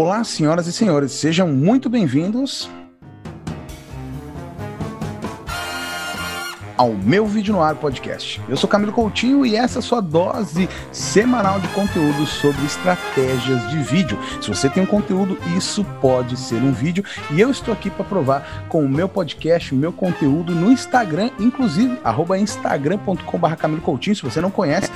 Olá, senhoras e senhores, sejam muito bem-vindos ao meu Vídeo no Ar podcast. Eu sou Camilo Coutinho e essa é a sua dose semanal de conteúdo sobre estratégias de vídeo. Se você tem um conteúdo, isso pode ser um vídeo e eu estou aqui para provar com o meu podcast, o meu conteúdo no Instagram, inclusive instagram.com.br Camilo Coutinho. Se você não conhece,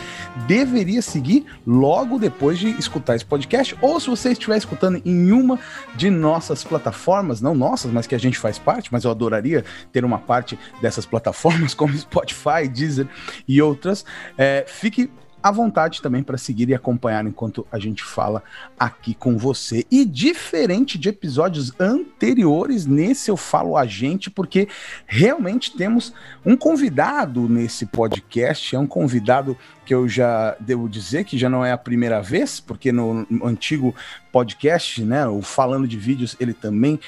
deveria seguir logo depois de escutar esse podcast ou se você estiver escutando em uma de nossas plataformas, não nossas, mas que a gente faz parte, mas eu adoraria ter uma parte dessas plataformas como Spotify, Deezer e outras. É, fique à vontade também para seguir e acompanhar enquanto a gente fala aqui com você. E diferente de episódios anteriores, nesse eu falo a gente, porque realmente temos um convidado nesse podcast. É um convidado que eu já devo dizer que já não é a primeira vez, porque no antigo podcast, né, o Falando de Vídeos, ele também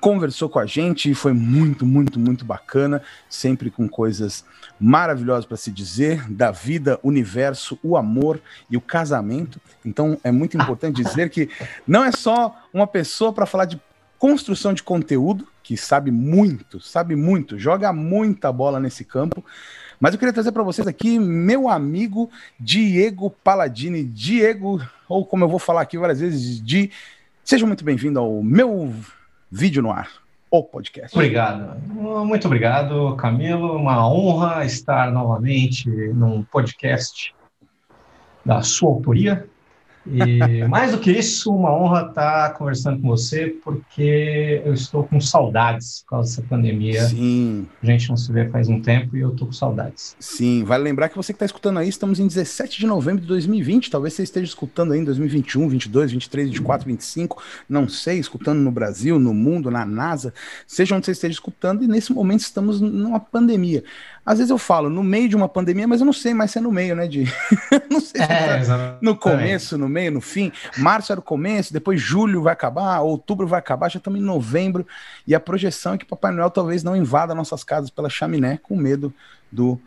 conversou com a gente e foi muito, muito, muito bacana, sempre com coisas maravilhosas para se dizer da vida, universo, o amor e o casamento. Então é muito importante dizer que não é só uma pessoa para falar de construção de conteúdo, que sabe muito, sabe muito, joga muita bola nesse campo. Mas eu queria trazer para vocês aqui meu amigo Diego Paladini. Diego, ou como eu vou falar aqui várias vezes, de Seja muito bem-vindo ao meu Vídeo no Ar, o podcast. Obrigado. Muito obrigado, Camilo. Uma honra estar novamente num podcast da sua autoria. E mais do que isso, uma honra estar conversando com você, porque eu estou com saudades por causa dessa pandemia. Sim. A gente não se vê faz um tempo e eu estou com saudades. Sim, vale lembrar que você que está escutando aí, estamos em 17 de novembro de 2020. Talvez você esteja escutando aí em 2021, 22, 23, 24, 25, não sei, escutando no Brasil, no mundo, na NASA, seja onde você esteja escutando, e nesse momento estamos numa pandemia. Às vezes eu falo no meio de uma pandemia, mas eu não sei mais se é no meio, né? De... não sei se é, tá no começo, no meio, no fim. Março era o começo, depois julho vai acabar, outubro vai acabar, já estamos em novembro. E a projeção é que Papai Noel talvez não invada nossas casas pela chaminé com medo do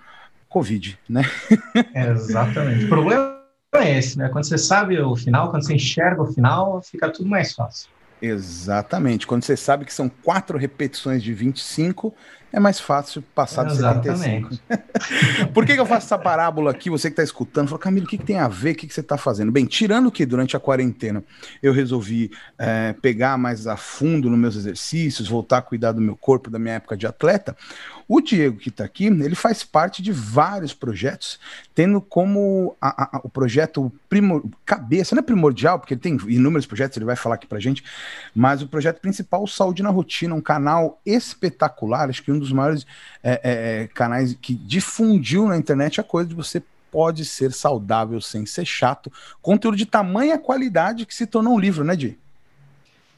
Covid, né? exatamente. O problema é esse, né? Quando você sabe o final, quando você enxerga o final, fica tudo mais fácil. Exatamente. Quando você sabe que são quatro repetições de 25, é mais fácil passar de Exatamente. 75. Por que, que, eu faço essa parábola aqui? Você que está escutando, fala, Camilo, o que, que, tem a ver? O que, que você está fazendo? Bem, tirando que durante a quarentena eu resolvi é, pegar mais a fundo nos meus exercícios, voltar a cuidar do meu corpo, da minha época de atleta, o Diego que está aqui, ele faz parte de vários projetos, tendo como a, a, o projeto primor, cabeça, não é primordial, porque ele tem inúmeros projetos, ele vai falar aqui para gente, mas o projeto principal, Saúde na Rotina, um canal espetacular, acho que um dos maiores é, é, é, canais que difundiu na internet a coisa de você pode ser saudável sem ser chato. Conteúdo de tamanha qualidade que se tornou um livro, né, Di?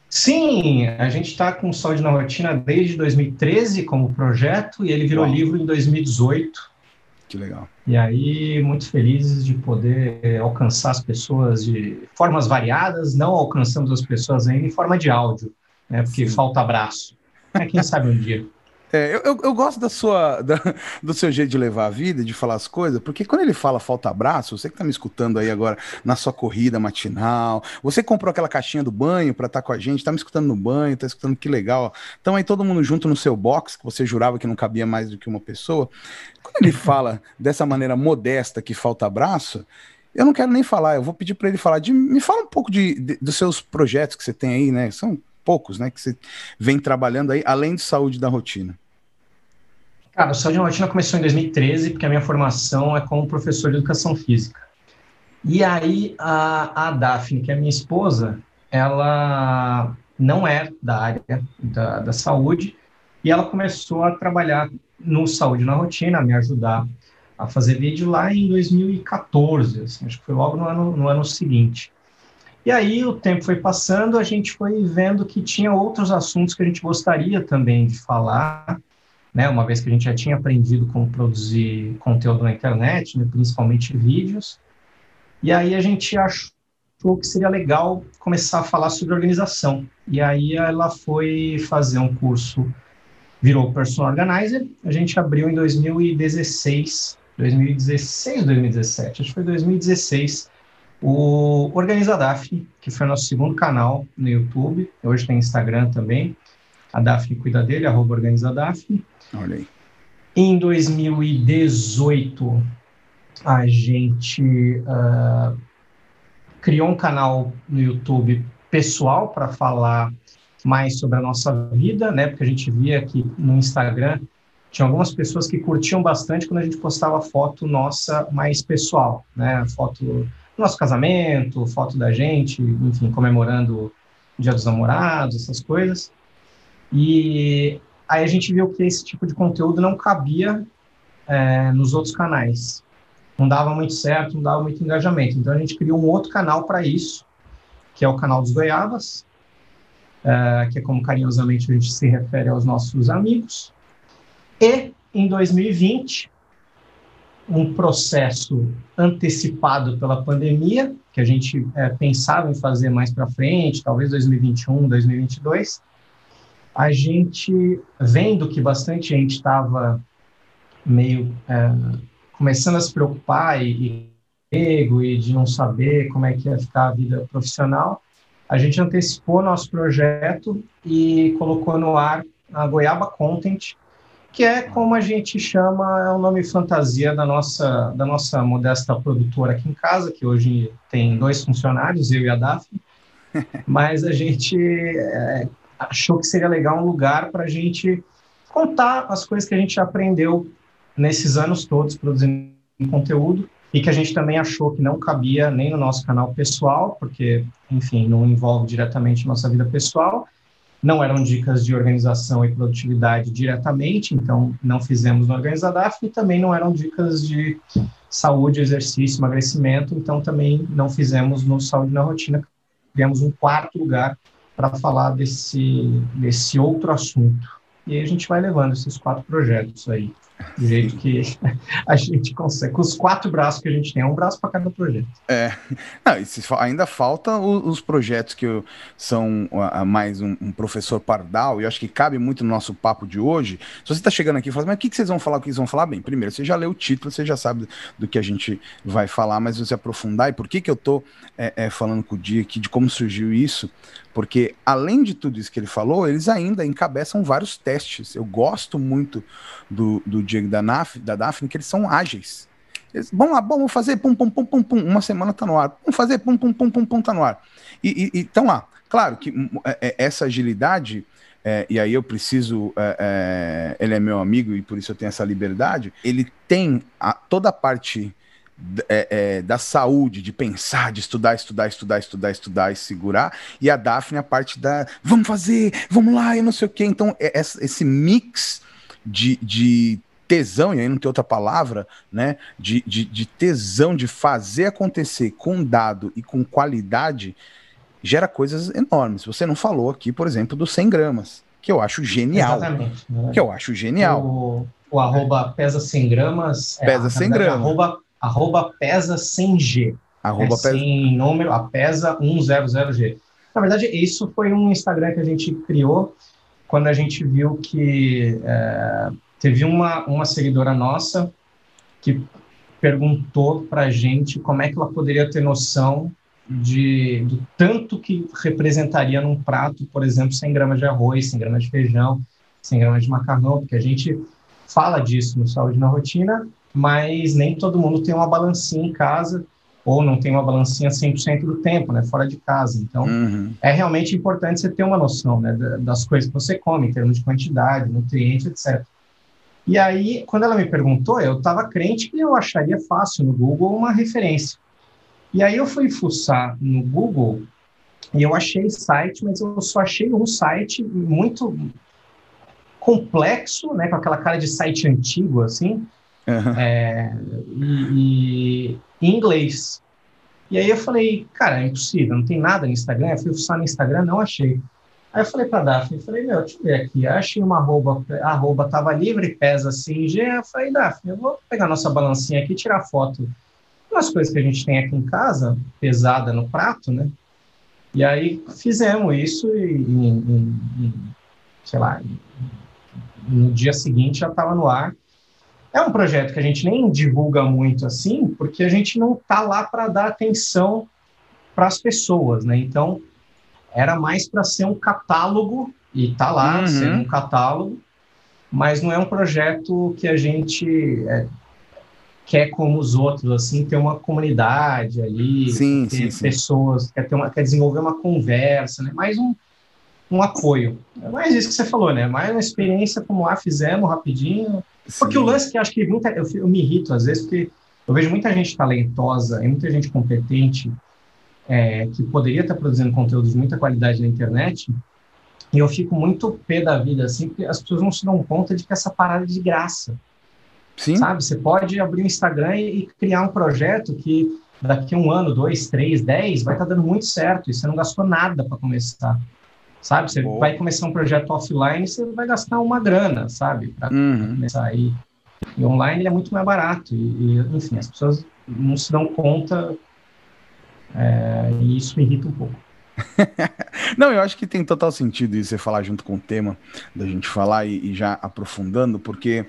Sim, a gente está com Saúde na Rotina desde 2013 como projeto e ele virou Uau. livro em 2018. Que legal. E aí, muito felizes de poder alcançar as pessoas de formas variadas. Não alcançamos as pessoas ainda em forma de áudio, né? Porque Sim. falta abraço. É, quem sabe um dia. É, eu, eu, eu, gosto da sua, da, do seu jeito de levar a vida, de falar as coisas, porque quando ele fala falta abraço, você que tá me escutando aí agora na sua corrida matinal, você comprou aquela caixinha do banho para estar tá com a gente, tá me escutando no banho, tá escutando que legal. Então aí todo mundo junto no seu box, que você jurava que não cabia mais do que uma pessoa. Quando ele fala dessa maneira modesta que falta abraço, eu não quero nem falar, eu vou pedir para ele falar de. Me fala um pouco de, de, dos seus projetos que você tem aí, né? São poucos, né? Que você vem trabalhando aí, além de saúde da rotina. Cara, o Saúde na Rotina começou em 2013, porque a minha formação é como professor de educação física. E aí, a, a Daphne, que é minha esposa, ela não é da área da, da saúde, e ela começou a trabalhar no Saúde na Rotina, a me ajudar a fazer vídeo lá em 2014, assim, acho que foi logo no ano, no ano seguinte. E aí o tempo foi passando, a gente foi vendo que tinha outros assuntos que a gente gostaria também de falar, né, uma vez que a gente já tinha aprendido como produzir conteúdo na internet, né, principalmente vídeos, e aí a gente achou que seria legal começar a falar sobre organização. E aí ela foi fazer um curso, virou Personal Organizer, a gente abriu em 2016, 2016, 2017, acho que foi 2016, O Organiza Daphne, que foi nosso segundo canal no YouTube, hoje tem Instagram também. A Daphne cuida dele, arroba Organiza Daphne. Olha aí. Em 2018, a gente uh, criou um canal no YouTube pessoal para falar mais sobre a nossa vida, né? Porque a gente via que no Instagram tinha algumas pessoas que curtiam bastante quando a gente postava foto nossa mais pessoal, né? Foto do nosso casamento, foto da gente, enfim, comemorando o Dia dos Namorados, essas coisas. E aí a gente viu que esse tipo de conteúdo não cabia é, nos outros canais. Não dava muito certo, não dava muito engajamento. Então a gente criou um outro canal para isso, que é o canal dos Goiabas, uh, que é como carinhosamente a gente se refere aos nossos amigos. E, em 2020, um processo antecipado pela pandemia, que a gente é, pensava em fazer mais para frente, talvez 2021, 2022, a gente, vendo que bastante gente estava meio é, começando a se preocupar e, e, e de não saber como é que ia ficar a vida profissional, a gente antecipou nosso projeto e colocou no ar a Goiaba Content, que é como a gente chama, é o nome fantasia da nossa, da nossa modesta produtora aqui em casa, que hoje tem dois funcionários, eu e a Daphne, mas a gente é, achou que seria legal um lugar para a gente contar as coisas que a gente aprendeu nesses anos todos produzindo conteúdo e que a gente também achou que não cabia nem no nosso canal pessoal, porque, enfim, não envolve diretamente nossa vida pessoal, não eram dicas de organização e produtividade diretamente, então não fizemos no Organizadaf, e também não eram dicas de saúde, exercício, emagrecimento, então também não fizemos no Saúde na Rotina, criamos um quarto lugar para falar desse, desse outro assunto. E aí a gente vai levando esses quatro projetos aí do jeito que a gente consegue, com os quatro braços que a gente tem, é um braço para cada projeto. É, Não, ainda falta os, os projetos que eu, são mais um, professor pardal, e eu acho que cabe muito no nosso papo de hoje. Se você está chegando aqui e fala, mas o que, que vocês vão falar, o que vocês vão falar? Bem, primeiro, você já leu o título, você já sabe do que a gente vai falar, mas você aprofundar, e por que, que eu estou é, é, falando com o Dia aqui, de como surgiu isso, porque além de tudo isso que ele falou, eles ainda encabeçam vários testes. Eu gosto muito do, do Diego da, Naf, da Daphne, que eles são ágeis. Eles, vamos lá, vamos fazer pum, pum, pum, pum, pum, uma semana tá no ar. Vamos fazer pum, pum, pum, pum, pum, tá no ar. E estão lá. Claro que hum, é, é, essa agilidade, é, e aí eu preciso, é, é, ele é meu amigo e por isso eu tenho essa liberdade, ele tem a, toda a parte é, é, da saúde, de pensar, de estudar, estudar, estudar, estudar, estudar e segurar, e a Daphne a parte da vamos fazer, vamos lá, e não sei o quê. Então, é, esse mix de, de tesão, e aí não tem outra palavra, né? De, de, de tesão de fazer acontecer com dado e com qualidade, gera coisas enormes. Você não falou aqui, por exemplo, dos 100 gramas, que eu acho genial. Exatamente. Né? Que eu acho genial. O, o arroba pesa 100 gramas. Pesa é, 100 verdade, gramas. Arroba arroba pesa sem G. Arroba é, pesa... Sem número, a pesa 100G. Na verdade, isso foi um Instagram que a gente criou quando a gente viu que é, teve uma, uma seguidora nossa que perguntou para a gente como é que ela poderia ter noção de, do tanto que representaria num prato, por exemplo, 100 gramas de arroz, 100 gramas de feijão, 100 gramas de macarrão, porque a gente fala disso no Saúde na Rotina, mas nem todo mundo tem uma balancinha em casa ou não tem uma balancinha 100% do tempo, né, fora de casa. Então, uhum. é realmente importante você ter uma noção, né, das coisas que você come, em termos de quantidade, nutrientes, etc. E aí, quando ela me perguntou, eu estava crente que eu acharia fácil no Google uma referência. E aí eu fui fuçar no Google e eu achei site, mas eu só achei um site muito complexo, né, com aquela cara de site antigo, assim, Uhum. É, e, e, em inglês. E aí eu falei, cara, é impossível, não tem nada no Instagram. Eu fui fuçar no Instagram, não achei. Aí eu falei para Daphne, falei, meu, deixa eu ver aqui. achei uma arroba, arroba tava livre, pesa assim, G. Eu falei, Daphne, eu vou pegar nossa balancinha aqui e tirar foto. Umas coisas que a gente tem aqui em casa, pesada no prato, né? E aí fizemos isso e, e, e sei lá, no dia seguinte já estava no ar. É um projeto que a gente nem divulga muito assim, porque a gente não está lá para dar atenção para as pessoas, né? Então, era mais para ser um catálogo, e está lá uhum. sendo um catálogo, mas não é um projeto que a gente é, quer como os outros, assim, ter uma comunidade ali, sim, ter sim, pessoas, sim. Quer, ter uma, quer desenvolver uma conversa, né? Mais um, um apoio. É mais isso que você falou, né? Mais uma experiência como lá fizemos rapidinho. Sim. Porque o lance que acho que muita, eu, eu, me irrito às vezes, porque eu vejo muita gente talentosa e muita gente competente é, que poderia estar produzindo conteúdo de muita qualidade na internet, e eu fico muito pé da vida, assim, porque as pessoas não se dão conta de que essa parada é de graça. Sim. Sabe? Você pode abrir um Instagram e criar um projeto que daqui a um ano, dois, três, dez, vai estar tá dando muito certo e você não gastou nada para começar. Sabe? Você Boa. vai começar um projeto offline, você vai gastar uma grana, sabe? Para uhum. começar aí. E online ele é muito mais barato. E, e, enfim, as pessoas não se dão conta é, e isso me irrita um pouco. Não, eu acho que tem total sentido isso você falar junto com o tema, da gente falar e, e já aprofundando, porque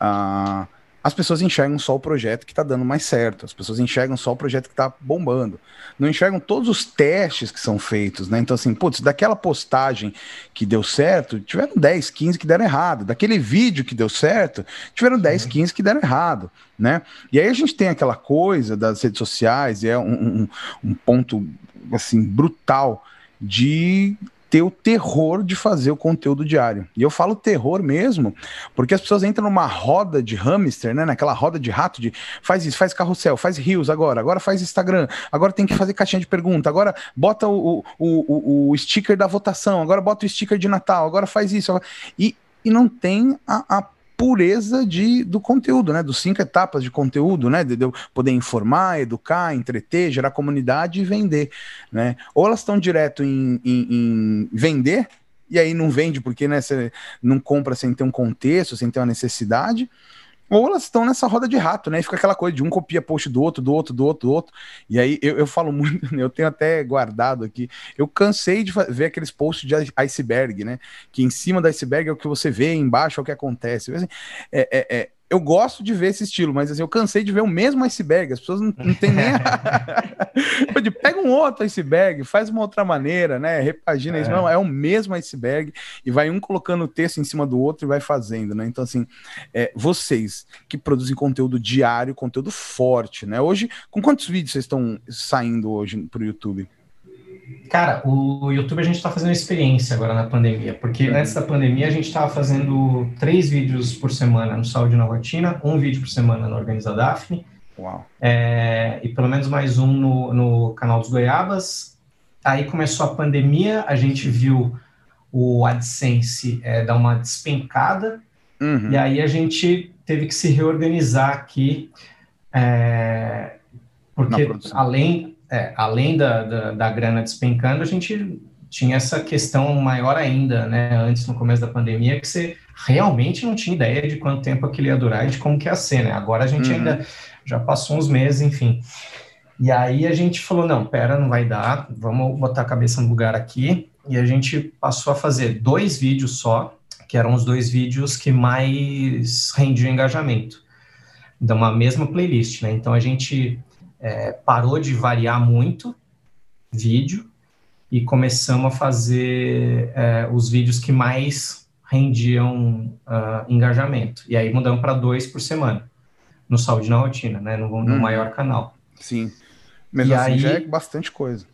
uh, as pessoas enxergam só o projeto que está dando mais certo, as pessoas enxergam só o projeto que está bombando, não enxergam todos os testes que são feitos, né? Então, assim, putz, daquela postagem que deu certo, tiveram 10, 15 que deram errado, daquele vídeo que deu certo, tiveram 10, 15 que deram errado, né? E aí a gente tem aquela coisa das redes sociais, e é um, um, um ponto, assim, brutal de ter o terror de fazer o conteúdo diário. E eu falo terror mesmo, porque as pessoas entram numa roda de hamster, né? Naquela roda de rato de faz isso, faz carrossel, faz rios agora, agora faz Instagram, agora tem que fazer caixinha de pergunta, agora bota o, o, o, o sticker da votação, agora bota o sticker de Natal, agora faz isso. E, e não tem a, a pureza de, do conteúdo, né? Dos cinco etapas de conteúdo, né? De, de poder informar, educar, entreter, gerar comunidade e vender, né? Ou elas estão direto em, em, em vender, e aí não vende porque né, você não compra sem ter um contexto, sem ter uma necessidade, ou elas estão nessa roda de rato, né? E fica aquela coisa de um copia post do outro, do outro, do outro, do outro. E aí eu, eu falo muito, eu tenho até guardado aqui. Eu cansei de ver aqueles posts de iceberg, né? Que em cima do iceberg é o que você vê, embaixo é o que acontece. Assim, é, é, é eu gosto de ver esse estilo, mas assim, eu cansei de ver o mesmo iceberg. As pessoas não, não tem nem. Pega um outro iceberg, faz uma outra maneira, né? Repagina é. isso. Não, é o mesmo iceberg e vai um colocando o texto em cima do outro e vai fazendo, né? Então, assim, é, vocês que produzem conteúdo diário, conteúdo forte, né? Hoje, com quantos vídeos vocês estão saindo hoje para o YouTube? Cara, o YouTube a gente está fazendo experiência agora na pandemia, porque uhum. antes da pandemia a gente estava fazendo três vídeos por semana no Saúde na Rotina, um vídeo por semana no Organiza Daphne, Uau. É, e pelo menos mais um no, no canal dos Goiabas. Aí começou a pandemia, a gente viu o AdSense é, dar uma despencada, uhum. e aí a gente teve que se reorganizar aqui, é, porque além é, além da, da, da, grana despencando, a gente tinha essa questão maior ainda, né, antes, no começo da pandemia, que você realmente não tinha ideia de quanto tempo aquilo ia durar e de como que ia ser, né? Agora a gente uhum. ainda já passou uns meses, enfim. E aí a gente falou, não, pera, não vai dar, vamos botar a cabeça no lugar aqui. E a gente passou a fazer dois vídeos só, que eram os dois vídeos que mais rendiam engajamento, de uma mesma playlist, né? Então a gente é, parou de variar muito vídeo e começamos a fazer é, os vídeos que mais rendiam uh, engajamento. E aí mudamos para dois por semana, no Saúde na Rotina, né? No, no hum. maior canal. Sim. Mesmo e assim aí, já é bastante coisa.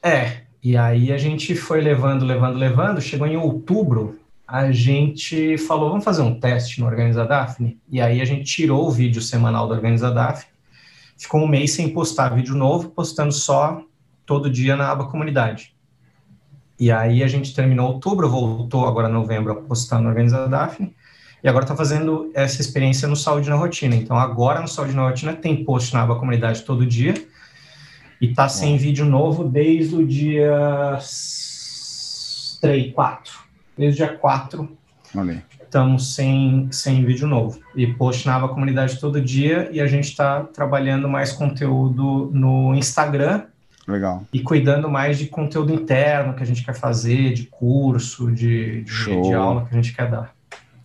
É, e aí a gente foi levando, levando, levando. Chegou em outubro, a gente falou, vamos fazer um teste no Organiza Daphne? E aí a gente tirou o vídeo semanal do Organiza Daphne ficou um mês sem postar vídeo novo, postando só todo dia na aba comunidade. E aí a gente terminou outubro, voltou agora novembro a postar no Organiza Daphne, e agora está fazendo essa experiência no Saúde na Rotina. Então agora no Saúde na Rotina tem post na aba comunidade todo dia, e tá sem vídeo novo desde o dia 3, 4. Desde o dia 4. Olha estamos sem, sem vídeo novo. E post na comunidade todo dia e a gente está trabalhando mais conteúdo no Instagram. Legal. E cuidando mais de conteúdo interno que a gente quer fazer, de curso, de, de, de aula que a gente quer dar.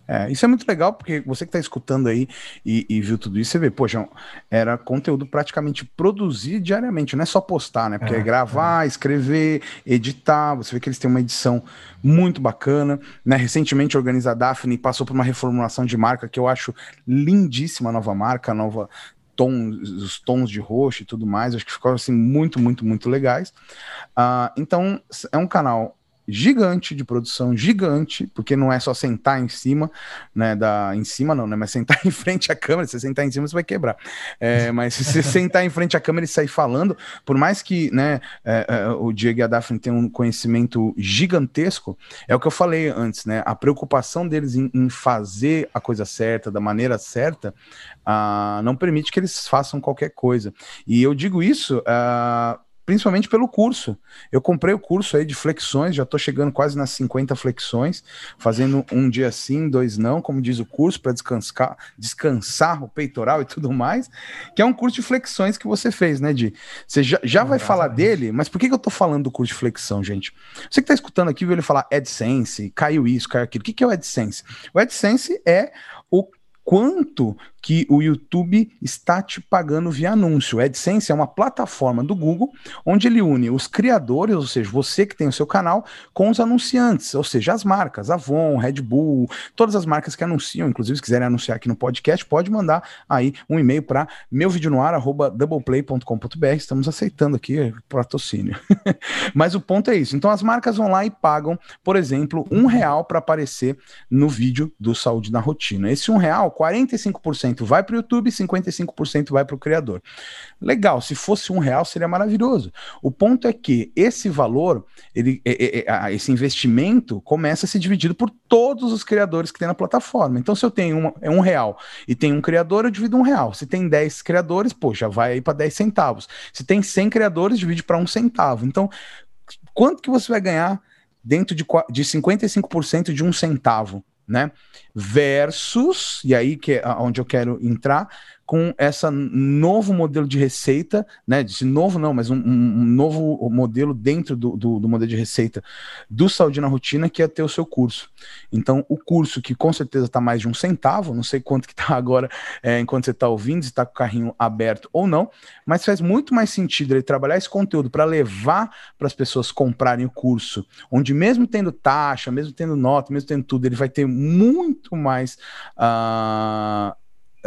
É, isso é muito legal, porque você que está escutando aí e, e, viu tudo isso, você vê, poxa, era conteúdo praticamente produzir diariamente, não é só postar, né? Porque é, é gravar, é. escrever, editar, você vê que eles têm uma edição muito bacana, né? Recentemente a Organiza Daphne passou por uma reformulação de marca que eu acho lindíssima a nova marca, a nova tom, os tons de roxo e tudo mais, acho que ficou assim muito, muito, muito legais. Uh, então, é um canal gigante de produção, gigante, porque não é só sentar em cima, né, da, em cima não, né, mas sentar em frente à câmera, se você sentar em cima você vai quebrar, é, mas se você sentar em frente à câmera e sair falando, por mais que, né, é, é, o Diego e a Daphne tenham um conhecimento gigantesco, é o que eu falei antes, né, a preocupação deles em, em fazer a coisa certa, da maneira certa, uh, não permite que eles façam qualquer coisa, e eu digo isso, uh, principalmente pelo curso. Eu comprei o curso aí de flexões, já estou chegando quase nas 50 flexões, fazendo um dia sim, dois não, como diz o curso, para descansar, descansar o peitoral e tudo mais, que é um curso de flexões que você fez, né, Di? Você já, já vai falar dele, mas por que, que eu estou falando do curso de flexão, gente? Você que está escutando aqui, viu ele falar AdSense, caiu isso, caiu aquilo. O que, que é o AdSense? O AdSense é o quanto que o YouTube está te pagando via anúncio. O AdSense é uma plataforma do Google onde ele une os criadores, ou seja, você que tem o seu canal, com os anunciantes, ou seja, as marcas, Avon, Red Bull, todas as marcas que anunciam, inclusive se quiserem anunciar aqui no podcast, pode mandar aí um e-mail para meuvideonoar@doubleplay.com.br. Estamos aceitando aqui patrocínio. Mas o ponto é isso. Então as marcas vão lá e pagam, por exemplo, um real para aparecer no vídeo do Saúde na Rotina. Esse um real 45% vai para o YouTube, 55% vai para o criador. Legal, se fosse um real seria maravilhoso. O ponto é que esse valor, ele, é, é, é, esse investimento começa a ser dividido por todos os criadores que tem na plataforma. Então, se eu tenho uma, é um real e tem um criador, eu divido um real. Se tem 10 criadores, pô, já vai aí para 10 centavos. Se tem 100 criadores, divide para um centavo. Então, quanto que você vai ganhar dentro de, de 55% de um centavo? né? Versus, e aí que é onde eu quero entrar, com essa novo modelo de receita, né? De novo não, mas um, um novo modelo dentro do, do, do, modelo de receita do Saúde na Rotina, que é ter o seu curso. Então, o curso que com certeza está mais de um centavo, não sei quanto que está agora é, enquanto você está ouvindo, se está com o carrinho aberto ou não, mas faz muito mais sentido ele trabalhar esse conteúdo para levar para as pessoas comprarem o curso, onde mesmo tendo taxa, mesmo tendo nota, mesmo tendo tudo, ele vai ter muito mais uh,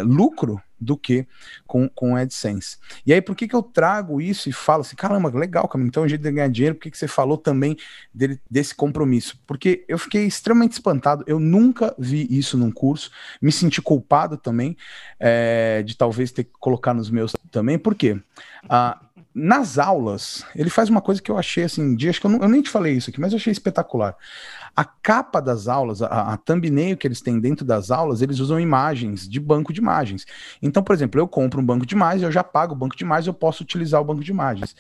lucro do que com, com AdSense. E aí, por que, que eu trago isso e falo assim, caramba, legal, Camilo, então é um jeito de ganhar dinheiro, por que, que você falou também dele, desse compromisso? Porque eu fiquei extremamente espantado, eu nunca vi isso num curso, me senti culpado também é, de talvez ter que colocar nos meus também, por quê? Ah, nas aulas, ele faz uma coisa que eu achei assim, dia, acho que eu, não, eu nem te falei isso aqui, mas eu achei espetacular. A capa das aulas, a, a thumbnail que eles têm dentro das aulas, eles usam imagens de banco de imagens. Então, por exemplo, eu compro um banco de imagens, eu já pago o banco de imagens, eu posso utilizar o banco de imagens.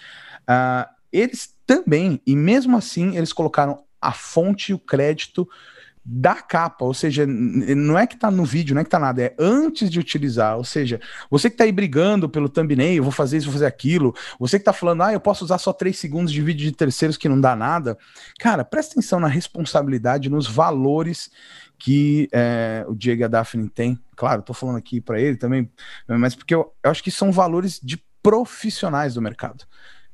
Uh, eles também, e mesmo assim, eles colocaram a fonte e o crédito da capa, ou seja, não é que tá no vídeo, não é que tá nada, é antes de utilizar, ou seja, você que tá aí brigando pelo thumbnail, vou fazer isso, vou fazer aquilo, você que tá falando, ah, eu posso usar só três segundos de vídeo de terceiros que não dá nada, cara, presta atenção na responsabilidade, nos valores que é, o Diego e a Daphne tem, claro, tô falando aqui para ele também, mas porque eu, eu acho que são valores de profissionais do mercado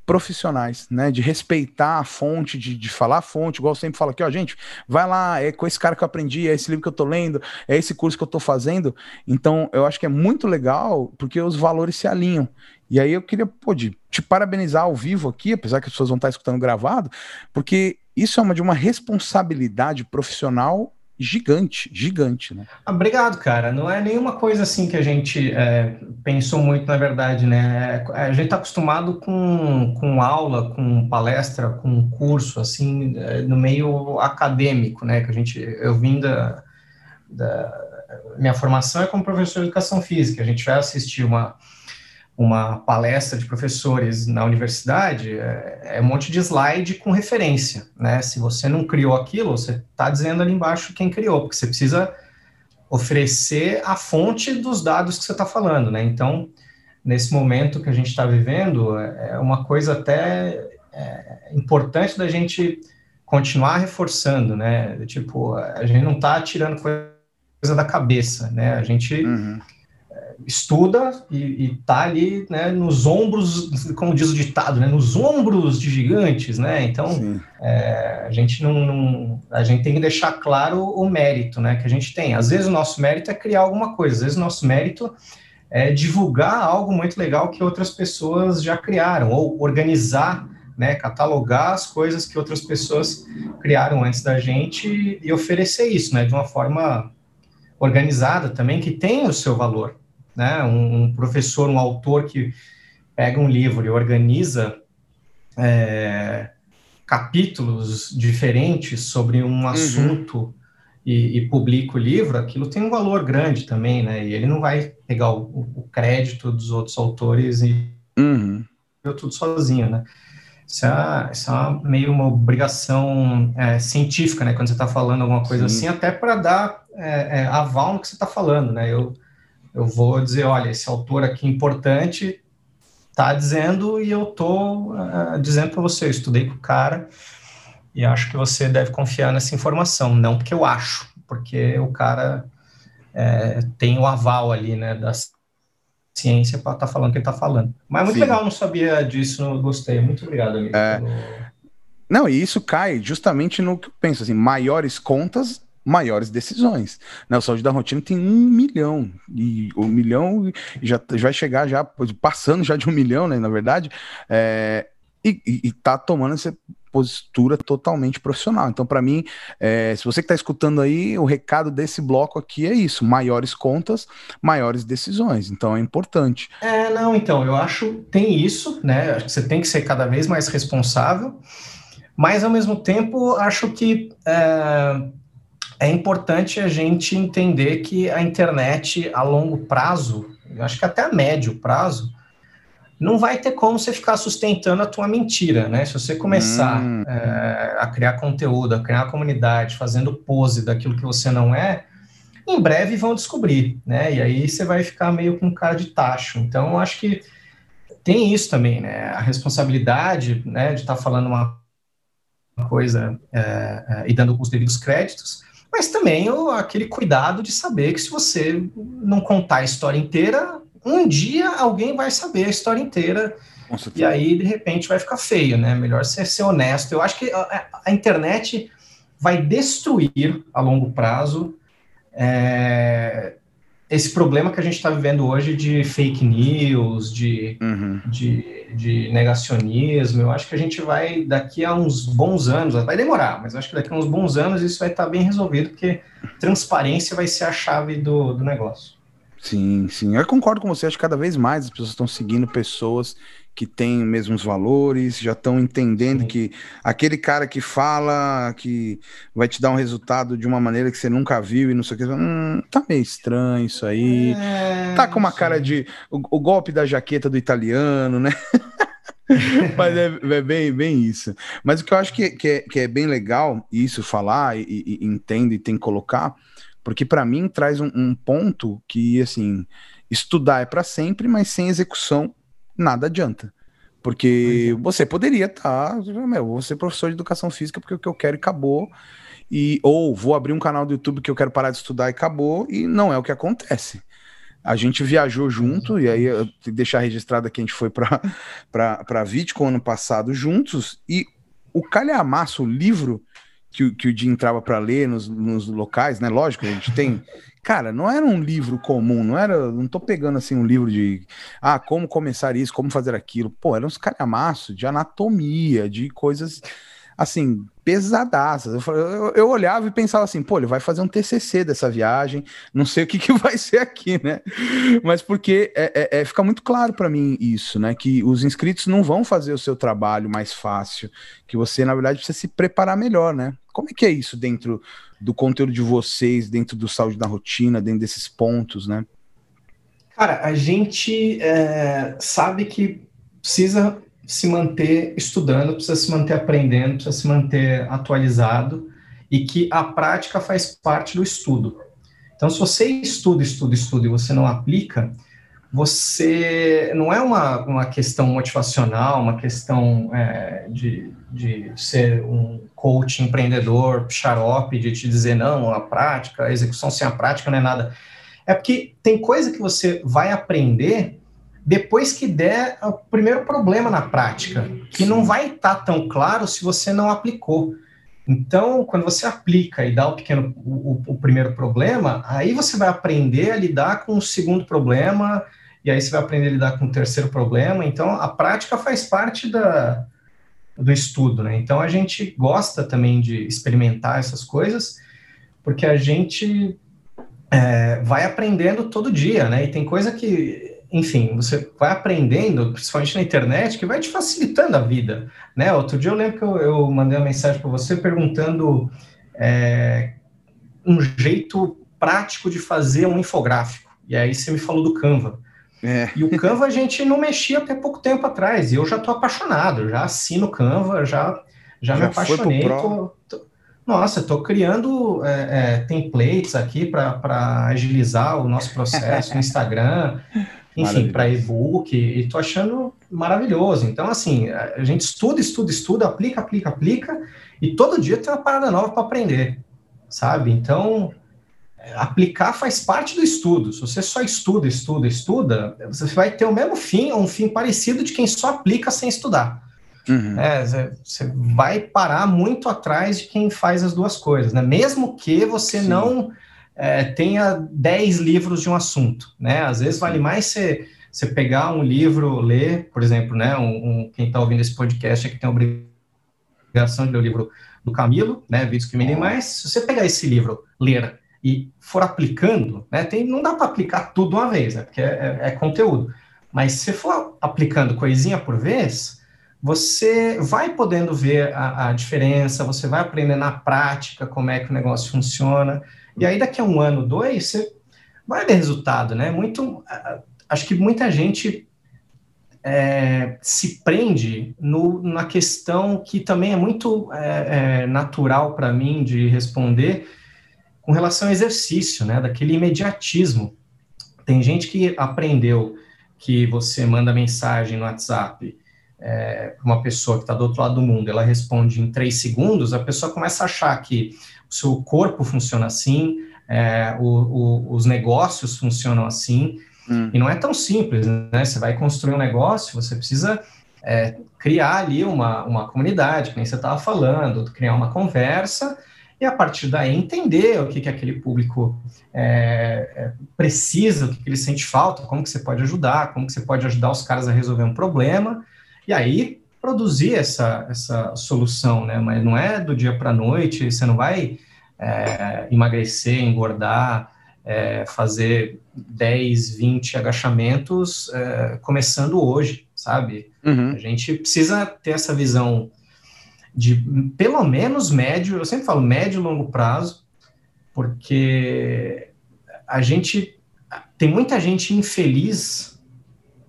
profissionais, né? De respeitar a fonte, de, de falar a fonte, igual eu sempre falo aqui, ó, gente, vai lá, é com esse cara que eu aprendi, é esse livro que eu tô lendo, é esse curso que eu tô fazendo. Então, eu acho que é muito legal porque os valores se alinham. E aí eu queria, pô, de, te parabenizar ao vivo aqui, apesar que as pessoas vão estar escutando gravado, porque isso é uma de uma responsabilidade profissional gigante, gigante, né? Obrigado, cara. Não é nenhuma coisa assim que a gente é, pensou muito, na verdade, né? É, a gente está acostumado com, com aula, com palestra, com curso, assim, é, no meio acadêmico, né? Que a gente, eu vim da, da minha formação é como professor de educação física. A gente vai assistir uma uma palestra de professores na universidade, é, é, um monte de slide com referência, né? Se você não criou aquilo, você está dizendo ali embaixo quem criou, porque você precisa oferecer a fonte dos dados que você está falando, né? Então, nesse momento que a gente está vivendo, é uma coisa até é, importante da gente continuar reforçando, né? Tipo, a gente não está tirando coisa da cabeça, né? A gente uhum. Estuda e, está ali, né, nos ombros, como diz o ditado, né, nos ombros de gigantes, né? Então, é, a gente não, não, a gente tem que deixar claro o mérito, né, que a gente tem. Às vezes o nosso mérito é criar alguma coisa, às vezes o nosso mérito é divulgar algo muito legal que outras pessoas já criaram ou organizar né, catalogar as coisas que outras pessoas criaram antes da gente e oferecer isso, né, de uma forma organizada também, que tem o seu valor, né, um, um professor, um autor que pega um livro e organiza é, capítulos diferentes sobre um uhum. assunto uhum. e, e, publica o livro, aquilo tem um valor grande também, né, e ele não vai pegar o, o crédito dos outros autores e uhum. tudo sozinho, né. Isso é, isso é meio uma obrigação é, científica, né? Quando você está falando alguma coisa Sim. assim, até para dar é, é, aval no que você está falando, né? Eu, eu vou dizer, olha, esse autor aqui importante está dizendo e eu estou uh, dizendo para você, eu estudei com o cara e acho que você deve confiar nessa informação, não porque eu acho, porque o cara é, tem o aval ali, né, das ciência para estar tá falando o que ele está falando. Mas é muito Sim. legal, não sabia disso, gostei. Muito obrigado, amigo. É... Pelo... Não, e isso cai justamente no que eu penso, assim, maiores contas, maiores decisões. Né? O Saúde da Rotina tem um milhão, e um milhão já, já vai chegar já, passando já de um milhão, né, na verdade, é, e, e, tá tomando essa postura totalmente profissional. Então, para mim, é, se você que está escutando aí, o recado desse bloco aqui é isso: maiores contas, maiores decisões. Então, é importante. É, não, então, eu acho tem isso, né? Acho que você tem que ser cada vez mais responsável, mas ao mesmo tempo, acho que é, é importante a gente entender que a internet a longo prazo, acho que até a médio prazo, não vai ter como você ficar sustentando a tua mentira, né? Se você começar hum. é, a criar conteúdo, a criar comunidade, fazendo pose daquilo que você não é, em breve vão descobrir, né? E aí você vai ficar meio com cara de tacho. Então, eu acho que tem isso também, né? A responsabilidade, né, de estar tá falando uma coisa é, é, e dando os devidos créditos, mas também o, aquele cuidado de saber que se você não contar a história inteira, um dia alguém vai saber a história inteira e aí de repente vai ficar feio, né? Melhor ser, ser honesto. Eu acho que a, a internet vai destruir a longo prazo é, esse problema que a gente está vivendo hoje de fake news, de, uhum. de, de, negacionismo. Eu acho que a gente vai, daqui a uns bons anos, vai demorar, mas acho que daqui a uns bons anos isso vai estar tá bem resolvido, porque transparência vai ser a chave do, do negócio. Sim, sim. Eu concordo com você. Acho que cada vez mais as pessoas estão seguindo pessoas que têm os mesmos valores, já estão entendendo sim. que aquele cara que fala que vai te dar um resultado de uma maneira que você nunca viu e não sei o que, hum, tá meio estranho isso aí. É, tá com uma cara de. O, o, golpe da jaqueta do italiano, né? Mas é, é, bem, bem isso. Mas o que eu acho que, que, é, que é bem legal isso falar e, e, e entende e tem que colocar porque para mim traz um, um, ponto que, assim, estudar é para sempre, mas sem execução nada adianta. Porque é. você poderia estar, tá, meu, vou ser professor de educação física porque o que eu quero e acabou. E, ou vou abrir um canal do YouTube que eu quero parar de estudar e acabou, e não é o que acontece. A gente viajou junto, e aí eu tenho que deixar registrado que a gente foi para Vitco ano passado juntos, e o Calhamaço, o livro, que, que o Jim entrava para ler nos, nos locais, né? Lógico, a gente tem. Cara, não era um livro comum, não era. Não tô pegando assim um livro de ah, como começar isso, como fazer aquilo. Pô, eram uns calhamaços de anatomia, de coisas assim, pesadaças. Eu, eu, eu, olhava e pensava assim, pô, ele vai fazer um TCC dessa viagem, não sei o que, que vai ser aqui, né? Mas porque é, é, é fica muito claro para mim isso, né? Que os inscritos não vão fazer o seu trabalho mais fácil, que você, na verdade, precisa se preparar melhor, né? Como é que é isso dentro do conteúdo de vocês, dentro do saúde da rotina, dentro desses pontos, né? Cara, a gente é, sabe que precisa se manter estudando, precisa se manter aprendendo, precisa se manter atualizado e que a prática faz parte do estudo. Então, se você estuda, estuda, estuda e você não aplica, você não é uma, uma questão motivacional, uma questão é, de, de ser um, coach empreendedor xarope de te dizer não, a prática, a execução sem a prática não é nada. É porque tem coisa que você vai aprender depois que der o primeiro problema na prática, que não vai estar tá tão claro se você não aplicou. Então, quando você aplica e dá o pequeno, o, o, primeiro problema, aí você vai aprender a lidar com o segundo problema, e aí você vai aprender a lidar com o terceiro problema. Então, a prática faz parte da, do estudo, né? Então, a gente gosta também de experimentar essas coisas, porque a gente é, vai aprendendo todo dia, né? E tem coisa que enfim, você vai aprendendo, principalmente na internet, que vai te facilitando a vida, né? Outro dia eu lembro que eu, eu mandei uma mensagem para você perguntando é, um jeito prático de fazer um infográfico. E aí você me falou do Canva. É. E o Canva a gente não mexia até pouco tempo atrás, e eu já estou apaixonado, já assino Canva, já, já, já me apaixonei. Tô, tô, nossa, estou criando é, é, templates aqui para agilizar o nosso processo no Instagram enfim, para e-book, e tô achando maravilhoso. Então, assim, a gente estuda, estuda, estuda, aplica, aplica, aplica, e todo dia tem uma parada nova para aprender, sabe? Então, aplicar faz parte do estudo. Se você só estuda, estuda, estuda, você vai ter o mesmo fim, ou um fim parecido de quem só aplica sem estudar. Uhum. É, você vai parar muito atrás de quem faz as duas coisas, né? Mesmo que você Sim. não é, tenha 10 livros de um assunto, né? Às vezes vale mais você, você pegar um livro, ler, por exemplo, né? Um, um quem está ouvindo esse podcast é que tem a obrigação de ler o livro do Camilo, né? Vídeos que vendem mais. Se você pegar esse livro, ler e for aplicando, né? Tem, não dá para aplicar tudo uma vez, né? Porque é, é, é conteúdo. Mas se for aplicando coisinha por vez, você vai podendo ver a, a, diferença, você vai aprender na prática como é que o negócio funciona. E aí, daqui a um ano, dois, você vai ver resultado, né? Muito, acho que muita gente é, se prende no, na questão que também é muito é, é, natural para mim de responder com relação ao exercício, né? Daquele imediatismo. Tem gente que aprendeu que você manda mensagem no WhatsApp é, para uma pessoa que está do outro lado do mundo, ela responde em três segundos, a pessoa começa a achar que seu corpo funciona assim, é, o, o, os negócios funcionam assim, hum. e não é tão simples, né? Você vai construir um negócio, você precisa é, criar ali uma, uma comunidade, que nem você estava falando, criar uma conversa, e a partir daí entender o que, que aquele público é, é, precisa, o que, que ele sente falta, como que você pode ajudar, como que você pode ajudar os caras a resolver um problema, e aí produzir essa, essa solução, né? Mas não é do dia para a noite, você não vai é, emagrecer, engordar, é, fazer 10, 20 agachamentos é, começando hoje, sabe? Uhum. A gente precisa ter essa visão de pelo menos médio, eu sempre falo médio e longo prazo, porque a gente tem muita gente infeliz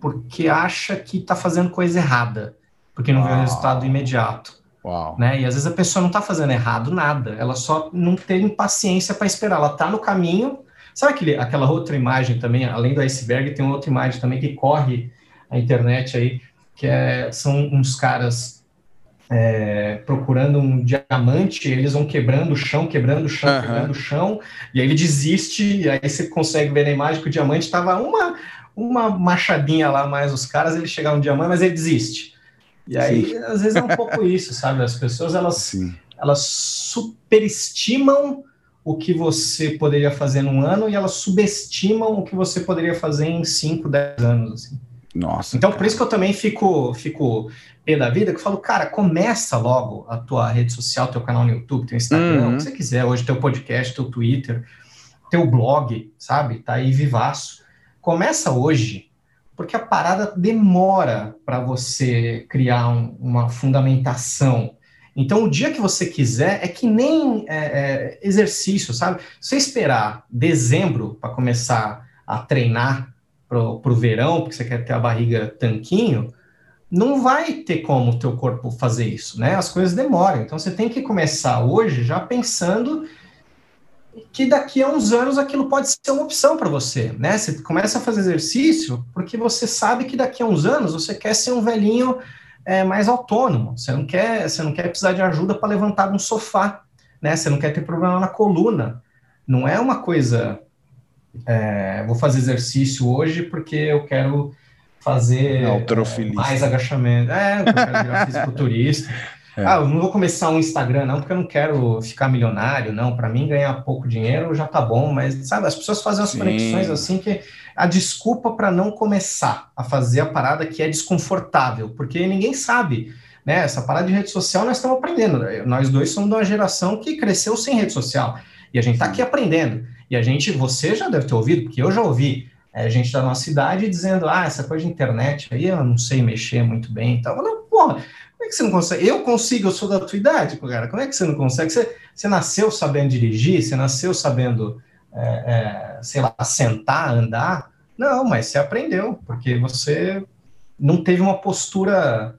porque acha que está fazendo coisa errada porque não vê o resultado imediato. Uau. Né? E às vezes a pessoa não está fazendo errado nada, ela só não tem paciência para esperar, ela está no caminho. Sabe aquele, aquela outra imagem também, além do iceberg, tem outra imagem também que corre a internet aí, que é, são uns caras é, procurando um diamante, eles vão quebrando o chão, quebrando o chão, uhum. quebrando o chão, e aí ele desiste, e aí você consegue ver na imagem que o diamante estava uma, uma machadinha lá mais os caras, ele chegar no diamante, mas ele desiste. E aí, Sim. às vezes é um pouco isso, sabe? As pessoas, elas, elas superestimam o que você poderia fazer num ano e elas subestimam o que você poderia fazer em 5, 10 anos, assim. Nossa. Então, cara. por isso que eu também fico, fico pé da vida, que eu falo, cara, começa logo a tua rede social, teu canal no YouTube, teu Instagram, uhum. o que você quiser, hoje teu podcast, teu Twitter, teu blog, sabe? Tá aí vivaço. Começa hoje, porque a parada demora para você criar um, uma fundamentação. Então, o dia que você quiser é que nem é, é, exercício, sabe? Você esperar dezembro para começar a treinar para o verão, porque você quer ter a barriga tanquinho, não vai ter como o teu corpo fazer isso, né? As coisas demoram. Então, você tem que começar hoje já pensando que daqui a uns anos aquilo pode ser uma opção para você, né? Você começa a fazer exercício porque você sabe que daqui a uns anos você quer ser um velhinho é, mais autônomo. Você não quer, você não quer precisar de ajuda para levantar um sofá, né? Você não quer ter problema na coluna. Não é uma coisa. É, vou fazer exercício hoje porque eu quero fazer é, mais agachamento. É, eu quero virar fisiculturista. É. Ah, eu não vou começar um Instagram, não, porque eu não quero ficar milionário, não. Para mim, ganhar pouco dinheiro já tá bom, mas sabe, as pessoas fazem as Sim. conexões assim que a desculpa para não começar a fazer a parada que é desconfortável, porque ninguém sabe. Né, essa parada de rede social nós estamos aprendendo. Nós dois somos de uma geração que cresceu sem rede social. E a gente está aqui aprendendo. E a gente, você já deve ter ouvido, porque eu já ouvi é, gente da nossa idade dizendo: ah, essa coisa de internet aí eu não sei mexer muito bem. Então, não, porra, como é que você não consegue? Eu consigo, eu sou da tua idade, cara. Como é que você não consegue? Você, você nasceu sabendo dirigir, você nasceu sabendo é, é, sei lá, sentar, andar. Não, mas você aprendeu, porque você não teve uma postura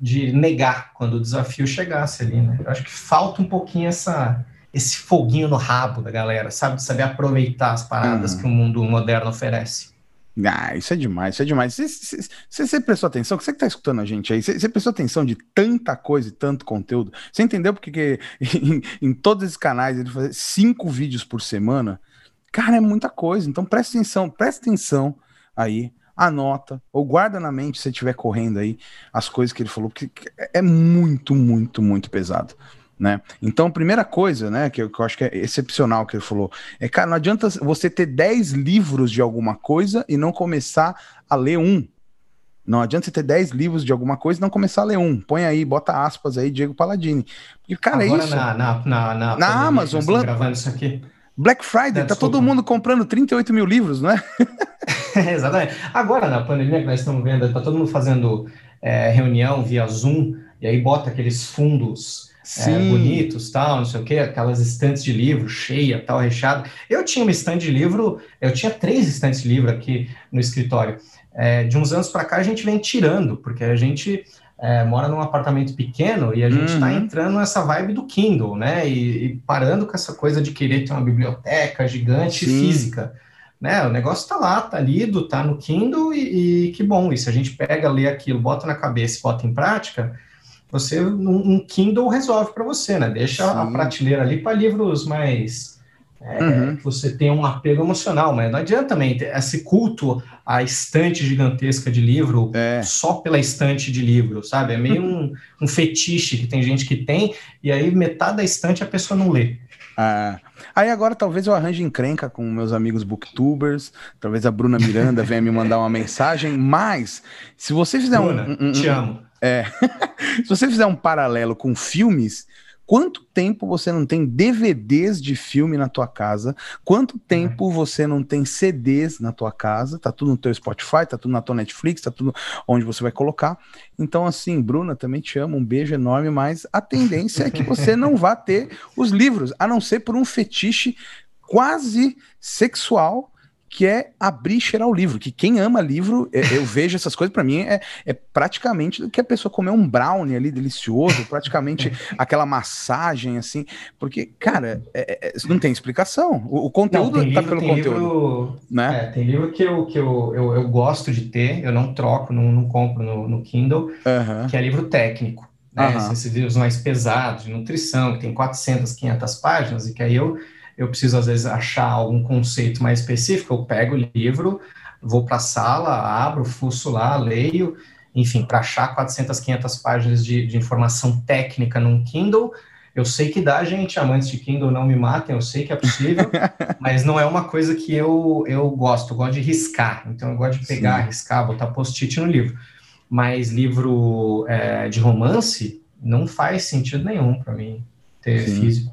de negar quando o desafio chegasse ali, né? Eu acho que falta um pouquinho essa, esse foguinho no rabo da galera, sabe? De saber aproveitar as paradas uhum. que o mundo moderno oferece. Ah, isso é demais, isso é demais. Você, prestou atenção? Você que está escutando a gente aí, você, prestou atenção de tanta coisa e tanto conteúdo? Você entendeu porque que em, em todos esses canais ele faz cinco vídeos por semana? Cara, é muita coisa. Então presta atenção, presta atenção aí, anota, ou guarda na mente se estiver correndo aí as coisas que ele falou, porque é muito, muito, muito pesado. Né? Então, primeira coisa, né, que eu, que eu, acho que é excepcional que ele falou, é, cara, não adianta você ter 10 livros de alguma coisa e não começar a ler um. Não adianta você ter 10 livros de alguma coisa e não começar a ler um. Põe aí, bota aspas aí, Diego Paladini. Porque, cara, é Agora é isso. Na, na, na, na, na Amazon, gravando isso aqui. Black Friday, tá todo mundo comprando 38 mil livros, não é? Exatamente. Agora, na pandemia que nós estamos vendo, tá todo mundo fazendo é, reunião via Zoom, e aí bota aqueles fundos é, bonitos, tal, não sei o quê, aquelas estantes de livro cheia, tal, recheada. Eu tinha uma estante de livro, eu tinha três estantes de livro aqui no escritório. É, de uns anos para cá a gente vem tirando, porque a gente é, mora num apartamento pequeno e a gente está uhum. entrando nessa vibe do Kindle, né? E, e, parando com essa coisa de querer ter uma biblioteca gigante Sim. física. Né? O negócio está lá, está lido, está no Kindle e, e, que bom. E se a gente pega, lê aquilo, bota na cabeça e bota em prática, você um, um Kindle resolve para você, né? Deixa Sim. a prateleira ali para livros mais é, uhum. você tem um apego emocional, mas não adianta também ter esse culto à estante gigantesca de livro é. só pela estante de livro, sabe? É meio um, um, fetiche que tem gente que tem, e aí metade da estante a pessoa não lê. Ah, aí agora talvez eu arranje encrenca com meus amigos booktubers, talvez a Bruna Miranda venha me mandar uma mensagem, mas se você fizer Bruna, um, um, Te amo. É. Se você fizer um paralelo com filmes, quanto tempo você não tem DVDs de filme na tua casa? Quanto tempo você não tem CDs na tua casa? Tá tudo no teu Spotify, tá tudo na tua Netflix, tá tudo onde você vai colocar. Então, assim, Bruna, também te amo, um beijo enorme, mas a tendência é que você não vá ter os livros, a não ser por um fetiche quase sexual que é abrir e cheirar o livro. Que quem ama livro, é, eu vejo essas coisas, para mim, é, é praticamente que a pessoa comer um brownie ali delicioso, praticamente aquela massagem, assim. Porque, cara, é, é, não tem explicação. O, o conteúdo não, tá livro, pelo conteúdo. Livro, né? É, tem livro que, eu, que eu, eu, eu, gosto de ter, eu não troco, não, não compro no, no Kindle, que é livro técnico. Né? Uhum. Esses livros mais pesados, de nutrição, que tem 400, 500 páginas, e que aí eu eu preciso às vezes achar algum conceito mais específico, eu pego o livro, vou para a sala, abro, fuço lá, leio, enfim, para achar 400, 500 páginas de, de, informação técnica num Kindle, eu sei que dá, gente, amantes de Kindle não me matem, eu sei que é possível, mas não é uma coisa que eu, eu gosto, eu gosto de riscar, então eu gosto de pegar, Sim. riscar, botar post-it no livro. Mas livro é, de romance não faz sentido nenhum para mim ter Sim. físico.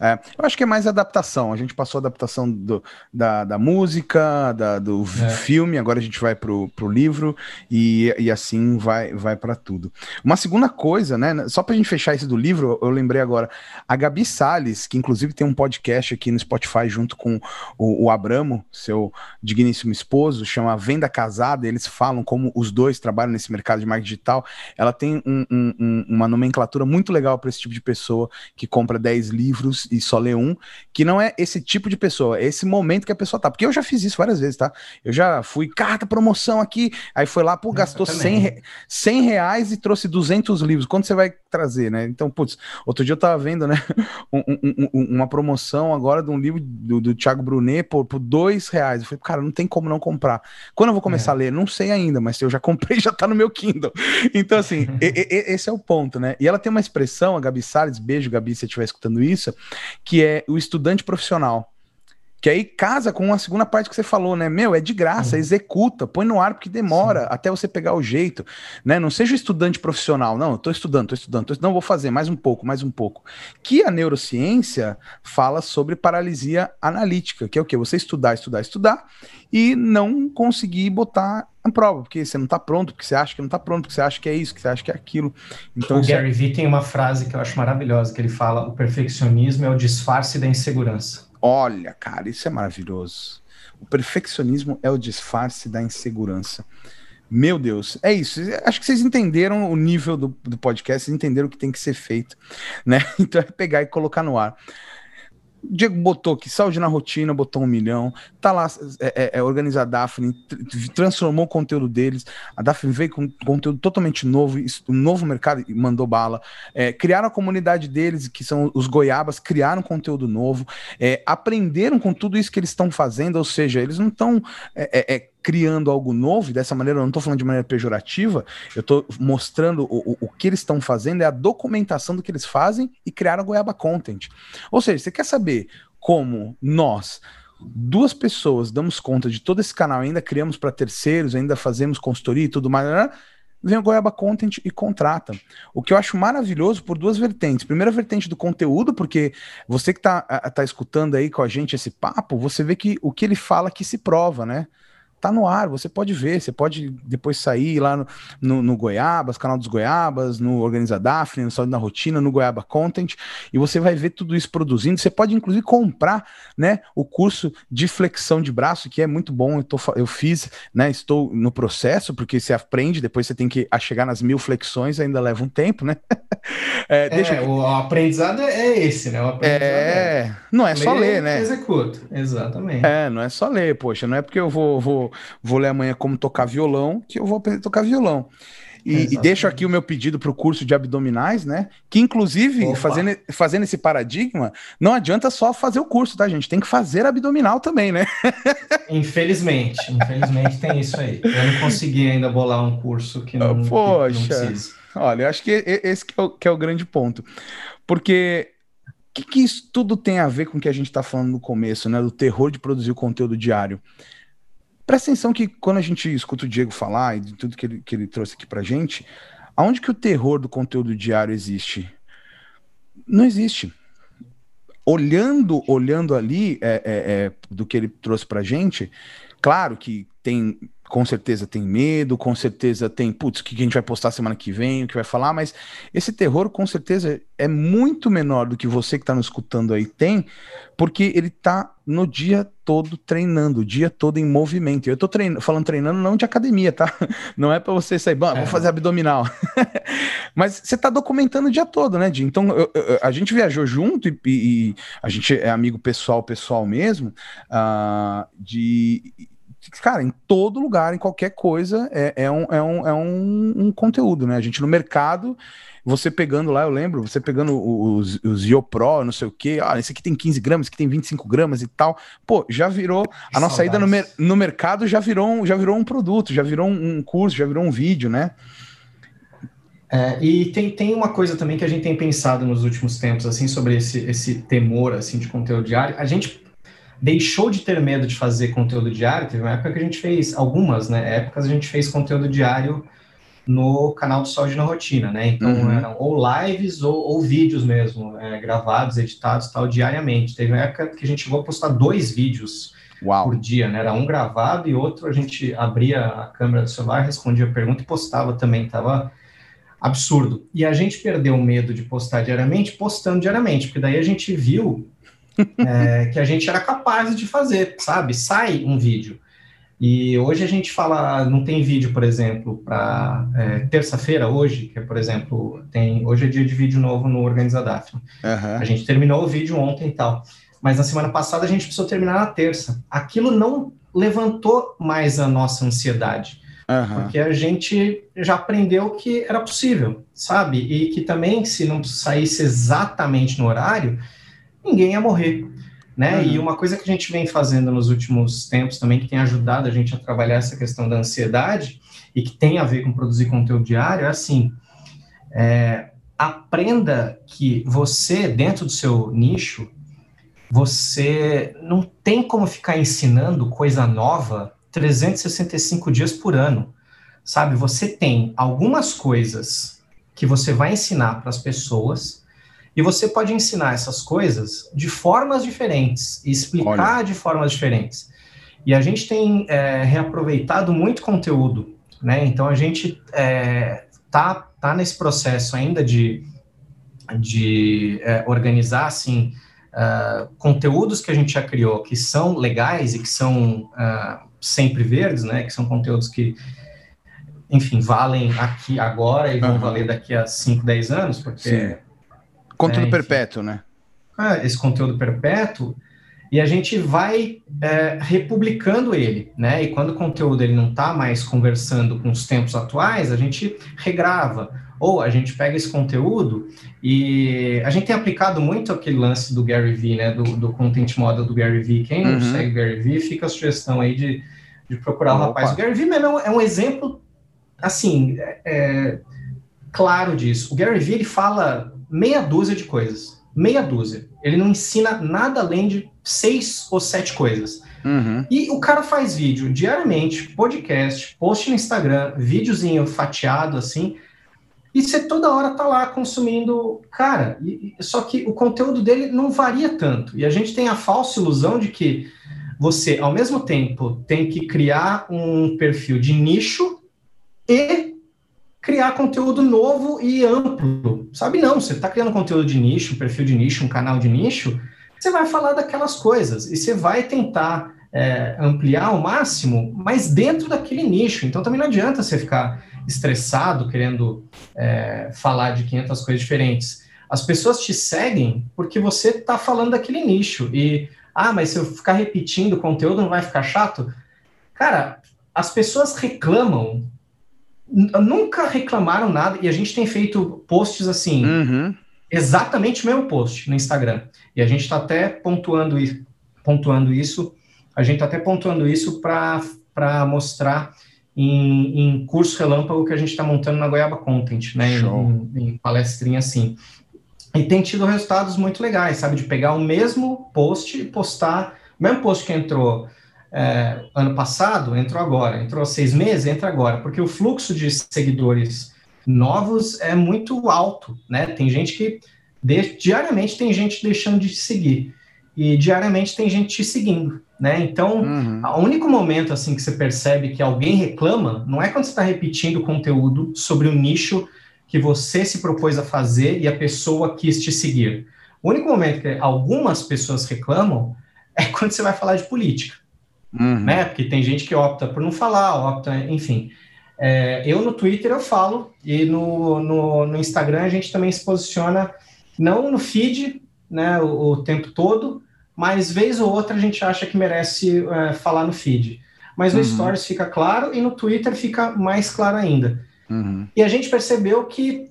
É, eu acho que é mais adaptação. A gente passou a adaptação do, da, da música, da, do é. filme, agora a gente vai pro, pro livro e, e assim vai, vai para tudo. Uma segunda coisa, né? Só pra gente fechar esse do livro, eu lembrei agora. A Gabi Salles, que inclusive tem um podcast aqui no Spotify junto com o, o Abramo, seu digníssimo esposo, chama Venda Casada, eles falam como os dois trabalham nesse mercado de marketing digital. Ela tem um, um, uma nomenclatura muito legal para esse tipo de pessoa que compra 10 livros e só ler um, que não é esse tipo de pessoa, é esse momento que a pessoa tá. Porque eu já fiz isso várias vezes, tá? Eu já fui, carta, promoção aqui, aí foi lá, pô, gastou 100, 100 reais e trouxe 200 livros. Quanto você vai trazer, né? Então, putz, outro dia eu tava vendo, né, um, um, um, uma promoção agora de um livro do, do Thiago Brunet por, por dois reais. Eu falei, cara, não tem como não comprar. Quando eu vou começar é. a ler? Não sei ainda, mas eu já comprei, já tá no meu Kindle. Então, assim, e, e, esse é o ponto, né? E ela tem uma expressão, a Gabi Salles, beijo, Gabi, se você estiver escutando isso, que é o estudante profissional. Que aí casa com a segunda parte que você falou, né? Meu, é de graça, uhum. executa, põe no ar porque demora Sim. até você pegar o jeito, né? Não seja estudante profissional, não, eu tô estudando, tô estudando, tô, não vou fazer mais um pouco, mais um pouco. Que a neurociência fala sobre paralisia analítica, que é o que Você estudar, estudar, estudar e não conseguir botar a prova, porque você não tá pronto, porque você acha que não tá pronto, porque você acha que é isso, que você acha que é aquilo. Então, o é Gary é... Vee tem uma frase que eu acho maravilhosa, que ele fala: o perfeccionismo é o disfarce da insegurança. Olha, cara, isso é maravilhoso. O perfeccionismo é o disfarce da insegurança. Meu Deus, é isso. Acho que vocês entenderam o nível do, do podcast, vocês entenderam o que tem que ser feito, né? Então é pegar e colocar no ar. Diego botou aqui, saúde na rotina, botou um milhão. Tá lá, é, é, é organiza a Daphne, transformou o conteúdo deles. A Daphne veio com conteúdo totalmente novo, um novo mercado e mandou bala. É, criaram a comunidade deles, que são os goiabas, criaram conteúdo novo, é, aprenderam com tudo isso que eles estão fazendo, ou seja, eles não estão é, é, criando algo novo, e dessa maneira eu não estou falando de maneira pejorativa, eu estou mostrando o, o, o, que eles estão fazendo, é a documentação do que eles fazem e criar a Goiaba Content. Ou seja, você quer saber como nós, duas pessoas, damos conta de todo esse canal, ainda criamos para terceiros, ainda fazemos consultoria e tudo mais, né? vem o Goiaba Content e contrata. O que eu acho maravilhoso por duas vertentes. Primeira vertente do conteúdo, porque você que está tá escutando aí com a gente esse papo, você vê que o que ele fala que se prova, né? Tá no ar, você pode ver, você pode depois sair lá no, no, no Goiabas, canal dos Goiabas, no Organiza Daphne, no Saúde na Rotina, no Goiaba Content, e você vai ver tudo isso produzindo. Você pode, inclusive, comprar né, o curso de flexão de braço, que é muito bom, eu, tô, eu fiz, né? Estou no processo, porque você aprende, depois você tem que chegar nas mil flexões, ainda leva um tempo, né? é, deixa é, o aprendizado é esse, né? O é, é, não é só ler, né? Executa, exatamente. É, não é só ler, poxa, não é porque eu vou, vou vou, ler amanhã como tocar violão, que eu vou aprender a tocar violão. E, e, deixo aqui o meu pedido para o curso de abdominais, né? Que, inclusive, fazendo, fazendo esse paradigma, não adianta só fazer o curso, tá, gente? Tem que fazer abdominal também, né? Infelizmente, infelizmente tem isso aí. Eu não consegui ainda bolar um curso que não, Poxa, que não precisa. Olha, eu acho que esse que é, o, que é o grande ponto. Porque o que, que isso tudo tem a ver com o que a gente está falando no começo, né? Do terror de produzir conteúdo diário. Presta atenção que quando a gente escuta o Diego falar e de tudo que ele, que ele trouxe aqui pra gente, aonde que o terror do conteúdo diário existe? Não existe. Olhando, olhando ali é, é, é, do que ele trouxe pra gente, claro que tem com certeza tem medo, com certeza tem, putz, o que a gente vai postar semana que vem, o que vai falar, mas esse terror com certeza é muito menor do que você que está nos escutando aí tem, porque ele está no dia todo treinando, o dia todo em movimento. Eu estou treinando, falando treinando não de academia, tá? Não é para você sair, bom, vou é. fazer abdominal. mas você está documentando o dia todo, né, Di? Então eu, eu, a gente viajou junto e, e, a gente é amigo pessoal, pessoal mesmo, uh, de cara, em todo lugar, em qualquer coisa, é, é, um, é, um, é um, um, conteúdo, né? A gente no mercado, você pegando lá, eu lembro, você pegando os, os YoPro, não sei o quê, ah, esse aqui tem 15 gramas, esse aqui tem 25 gramas e tal. Pô, já virou, a nossa ida no, mer no mercado já virou, um, já virou um produto, já virou um, um curso, já virou um vídeo, né? É, e tem, tem uma coisa também que a gente tem pensado nos últimos tempos, assim, sobre esse, esse temor, assim, de conteúdo diário. A gente deixou de ter medo de fazer conteúdo diário. Teve uma época que a gente fez, algumas, né, épocas a gente fez conteúdo diário no canal do Saúde na Rotina, né? Então uhum. eram ou lives ou, ou vídeos mesmo, é, gravados, editados, tal, diariamente. Teve uma época que a gente chegou a postar dois vídeos Uau. por dia, né? Era um gravado e outro a gente abria a câmera do celular, respondia a pergunta e postava também. Tava absurdo. E a gente perdeu o medo de postar diariamente, postando diariamente, porque daí a gente viu é, que a gente era capaz de fazer, sabe? Sai um vídeo. E hoje a gente fala, não tem vídeo, por exemplo, para é, terça-feira, hoje, que é, por exemplo, tem hoje é dia de vídeo novo no Organiza Daphne. Uhum. A gente terminou o vídeo ontem e tal, mas na semana passada a gente precisou terminar na terça. Aquilo não levantou mais a nossa ansiedade, uhum. porque a gente já aprendeu que era possível, sabe? E que também, se não saísse exatamente no horário, ninguém ia morrer né? Uhum. E uma coisa que a gente vem fazendo nos últimos tempos também, que tem ajudado a gente a trabalhar essa questão da ansiedade e que tem a ver com produzir conteúdo diário, é assim: é, aprenda que você, dentro do seu nicho, você não tem como ficar ensinando coisa nova 365 dias por ano, sabe? Você tem algumas coisas que você vai ensinar para as pessoas e você pode ensinar essas coisas de formas diferentes e explicar Olha. de formas diferentes. E a gente tem é, reaproveitado muito conteúdo, né? Então a gente é, tá, tá nesse processo ainda de, de é, organizar assim uh, conteúdos que a gente já criou que são legais e que são uh, sempre verdes, né? Que são conteúdos que enfim, valem aqui agora e vão uhum. valer daqui a 5, 10 anos, porque Sim Conteúdo é, perpétuo, né? Ah, esse conteúdo perpétuo, e a gente vai é, republicando ele, né? E quando o conteúdo ele não está mais conversando com os tempos atuais, a gente regrava, ou a gente pega esse conteúdo e a gente tem aplicado muito aquele lance do Gary Vee, né? Do, do content model do Gary Vee. Quem não uhum. segue Gary Vee, fica a sugestão aí de, de procurar Opa. o rapaz. O Gary Vee mesmo é um exemplo, assim, é, é, claro disso. O Gary Vee, ele fala meia dúzia de coisas. Meia dúzia. Ele não ensina nada além de seis ou sete coisas. Uhum. E o cara faz vídeo diariamente, podcast, post no Instagram, videozinho fatiado assim. E você toda hora tá lá consumindo. Cara, e, só que o conteúdo dele não varia tanto. E a gente tem a falsa ilusão de que você, ao mesmo tempo, tem que criar um perfil de nicho e criar conteúdo novo e amplo. Sabe, não, você está criando conteúdo de nicho, um perfil de nicho, um canal de nicho, você vai falar daquelas coisas e você vai tentar é, ampliar ao máximo, mas dentro daquele nicho. Então também não adianta você ficar estressado querendo é, falar de 500 coisas diferentes. As pessoas te seguem porque você está falando daquele nicho e ah, mas se eu ficar repetindo o conteúdo não vai ficar chato? Cara, as pessoas reclamam nunca reclamaram nada e a gente tem feito posts assim, uhum. exatamente o mesmo post no Instagram. E a gente está até pontuando, pontuando isso, a gente está até pontuando isso para mostrar em, em, curso relâmpago que a gente está montando na Goiaba Content, né? Em, em, palestrinha assim. E tem tido resultados muito legais, sabe? De pegar o mesmo post e postar, o mesmo post que entrou é, ano passado, entrou agora. Entrou seis meses, entra agora. Porque o fluxo de seguidores novos é muito alto, né? Tem gente que diariamente tem gente deixando de te seguir e diariamente tem gente te seguindo, né? Então, uhum. o único momento assim que você percebe que alguém reclama não é quando você está repetindo conteúdo sobre um nicho que você se propôs a fazer e a pessoa quis te seguir. O único momento que algumas pessoas reclamam é quando você vai falar de política uhum. né? Porque tem gente que opta por não falar, opta, enfim. É, eu no Twitter eu falo e no, no, no, Instagram a gente também se posiciona não no feed, né, o, o, tempo todo, mas vez ou outra a gente acha que merece é, falar no feed. Mas no uhum. Stories fica claro e no Twitter fica mais claro ainda. Uhum. E a gente percebeu que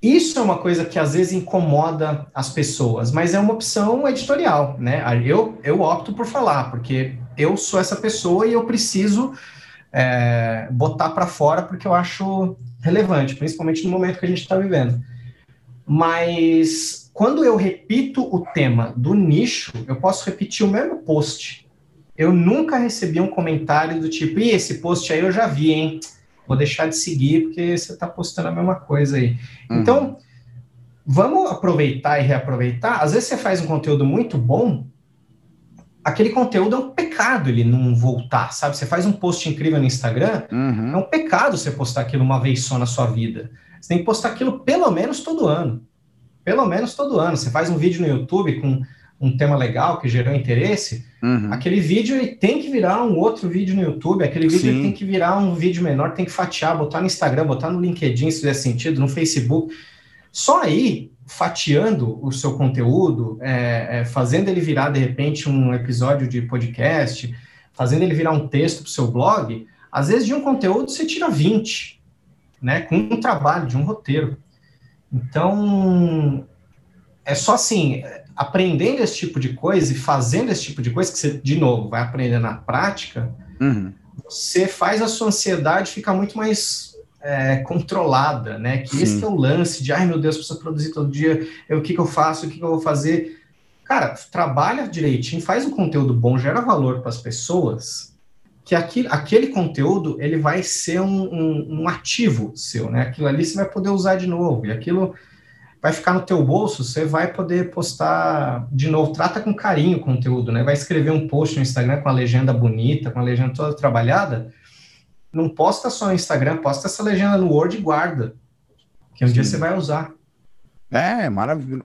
isso é uma coisa que às vezes incomoda as pessoas, mas é uma opção editorial, né? Eu, eu opto por falar, porque eu sou essa pessoa e eu preciso é, botar para fora porque eu acho relevante, principalmente no momento que a gente está vivendo. Mas quando eu repito o tema do nicho, eu posso repetir o mesmo post. Eu nunca recebi um comentário do tipo, e esse post aí eu já vi, hein? Vou deixar de seguir porque você está postando a mesma coisa aí. Uhum. Então, vamos aproveitar e reaproveitar. Às vezes você faz um conteúdo muito bom aquele conteúdo é um pecado ele não voltar, sabe? Você faz um post incrível no Instagram, uhum. é um pecado você postar aquilo uma vez só na sua vida. Você tem que postar aquilo pelo menos todo ano. Pelo menos todo ano. Você faz um vídeo no YouTube com um tema legal que gerou interesse, uhum. aquele vídeo ele tem que virar um outro vídeo no YouTube, aquele vídeo tem que virar um vídeo menor, tem que fatiar, botar no Instagram, botar no LinkedIn, se fizer sentido, no Facebook. Só aí, fatiando o seu conteúdo, é, é, fazendo ele virar, de repente, um episódio de podcast, fazendo ele virar um texto para o seu blog, às vezes de um conteúdo você tira 20, né? Com um trabalho, de um roteiro. Então, é só assim, aprendendo esse tipo de coisa e fazendo esse tipo de coisa, que você, de novo, vai aprender na prática, uhum. você faz a sua ansiedade ficar muito mais é, controlada, né? Que Sim. esse é o lance de, ai meu Deus, preciso produzir todo dia, eu, o que, que eu faço, o que, que eu vou fazer. Cara, trabalha direitinho, faz um conteúdo bom, gera valor para as pessoas, que aqui, aquele conteúdo ele vai ser um, um, um, ativo seu, né? Aquilo ali você vai poder usar de novo, e aquilo vai ficar no teu bolso, você vai poder postar de novo. Trata com carinho o conteúdo, né? Vai escrever um post no Instagram com a legenda bonita, com a legenda toda trabalhada. Não posta só no Instagram, posta essa legenda no Word e guarda, que um Sim. dia você vai usar. É, maravilhoso.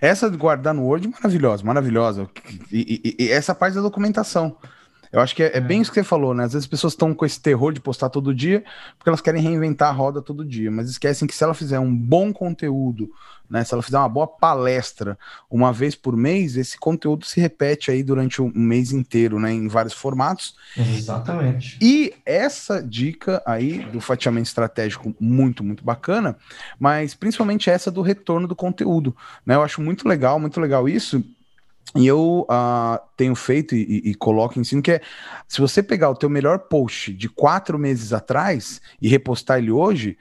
Essa de guardar no Word, maravilhosa, maravilhosa. E, e, e essa parte da documentação. Eu acho que é, é, bem é. isso que você falou, né? Às vezes as pessoas estão com esse terror de postar todo dia, porque elas querem reinventar a roda todo dia, mas esquecem que se ela fizer um bom conteúdo, né? Se ela fizer uma boa palestra uma vez por mês, esse conteúdo se repete aí durante um mês inteiro, né? Em vários formatos. Exatamente. E essa dica aí do fatiamento estratégico, muito, muito bacana, mas principalmente essa do retorno do conteúdo, né? Eu acho muito legal, muito legal isso e eu uh, tenho feito e, e, coloco em ensino que é se você pegar o teu melhor post de quatro meses atrás e repostar ele hoje,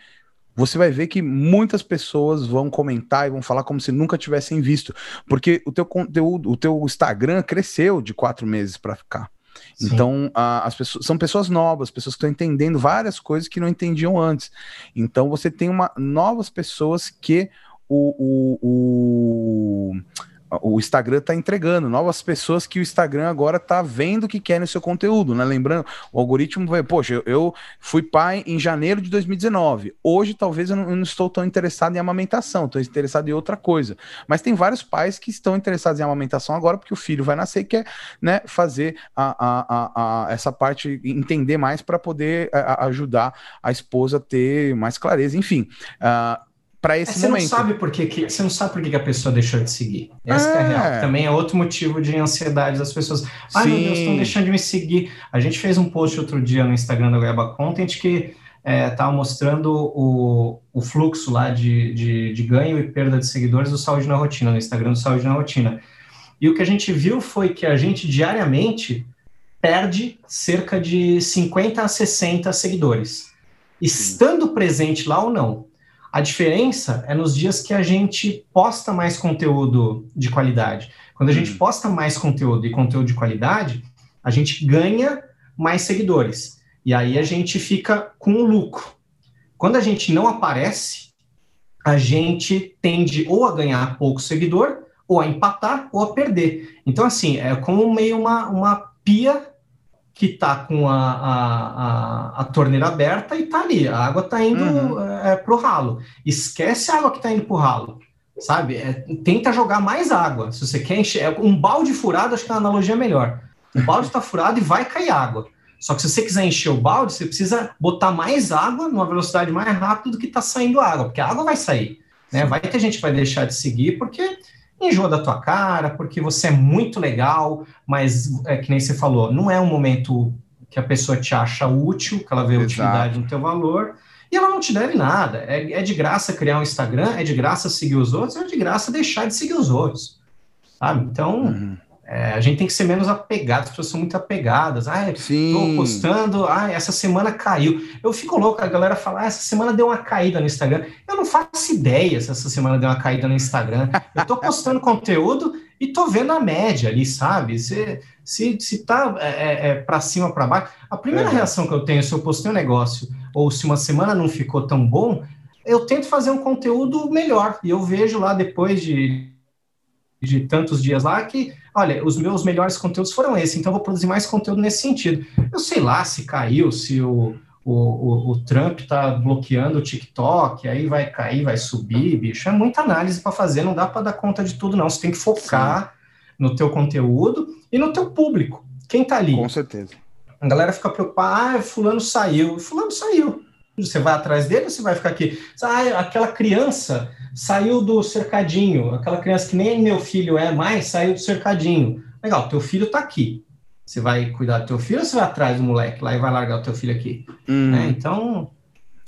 você vai ver que muitas pessoas vão comentar e vão falar como se nunca tivessem visto, porque o teu conteúdo, o teu Instagram cresceu de quatro meses para cá. Sim. Então, uh, as pessoas são pessoas novas, pessoas que estão entendendo várias coisas que não entendiam antes. Então, você tem uma novas pessoas que o, o, o o Instagram está entregando novas pessoas que o Instagram agora está vendo que quer no seu conteúdo, né? Lembrando, o algoritmo vai, poxa, eu, fui pai em janeiro de 2019. Hoje, talvez eu não, eu não estou tão interessado em amamentação, estou interessado em outra coisa. Mas tem vários pais que estão interessados em amamentação agora, porque o filho vai nascer e quer né, fazer a, a, a, essa parte, entender mais para poder ajudar a esposa a ter mais clareza. Enfim. Uh, para esse é, você momento. Não sabe por que, que, você não sabe por que, que a pessoa deixou de seguir. Essa é. é a real. É. Também é outro motivo de ansiedade das pessoas. Ai, Sim. meu Deus, estão deixando de me seguir. A gente fez um post outro dia no Instagram da Goiaba Content que estava é, mostrando o, o fluxo lá de, de, de, ganho e perda de seguidores do Saúde na Rotina, no Instagram do Saúde na Rotina. E o que a gente viu foi que a gente diariamente perde cerca de 50 a 60 seguidores, estando presente lá ou não. A diferença é nos dias que a gente posta mais conteúdo de qualidade. Quando a gente uhum. posta mais conteúdo e conteúdo de qualidade, a gente ganha mais seguidores. E aí a gente fica com lucro. Quando a gente não aparece, a gente tende ou a ganhar pouco seguidor, ou a empatar, ou a perder. Então, assim, é como meio uma, uma pia que está com a, a, a, a, torneira aberta e está ali, a água está indo uhum. é, para o ralo. Esquece a água que está indo para o ralo, sabe? É, tenta jogar mais água. Se você quer encher, é, um balde furado, acho que a analogia é melhor. O balde está furado e vai cair água. Só que se você quiser encher o balde, você precisa botar mais água numa velocidade mais rápida do que está saindo água, porque a água vai sair. Né? Vai ter gente que vai deixar de seguir porque enjoa da tua cara, porque você é muito legal, mas é que nem você falou, não é um momento que a pessoa te acha útil, que ela vê Exato. utilidade no teu valor, e ela não te deve nada. É, é de graça criar um Instagram, é de graça seguir os outros, é de graça deixar de seguir os outros. Sabe? Então, uhum. É, a gente tem que ser menos apegado, as pessoas são muito apegadas. Ah, estou postando, ah, essa semana caiu. Eu fico louco, a galera fala, ah, essa semana deu uma caída no Instagram. Eu não faço ideia se essa semana deu uma caída no Instagram. Eu estou postando conteúdo e estou vendo a média ali, sabe? Se, se, se tá é, é, é para cima, para baixo. A primeira é. reação que eu tenho, se eu postei um negócio ou se uma semana não ficou tão bom, eu tento fazer um conteúdo melhor. E eu vejo lá depois de, de tantos dias lá que olha, os meus melhores conteúdos foram esses, então vou produzir mais conteúdo nesse sentido. Eu sei lá se caiu, se o, o, o, o, o Trump está bloqueando o TikTok, aí vai cair, vai subir, bicho. É muita análise para fazer, não dá para dar conta de tudo, não. Você tem que focar Sim. no teu conteúdo e no teu público. Quem está ali? Com certeza. A galera fica preocupada, ah, fulano saiu. Fulano saiu. Você vai atrás dele ou você vai ficar aqui? Ah, aquela criança saiu do cercadinho, aquela criança que nem meu filho é mais, saiu do cercadinho. Legal, teu filho está aqui. Você vai cuidar do teu filho ou você vai atrás do moleque lá e vai largar o teu filho aqui? Hum. Né? Então.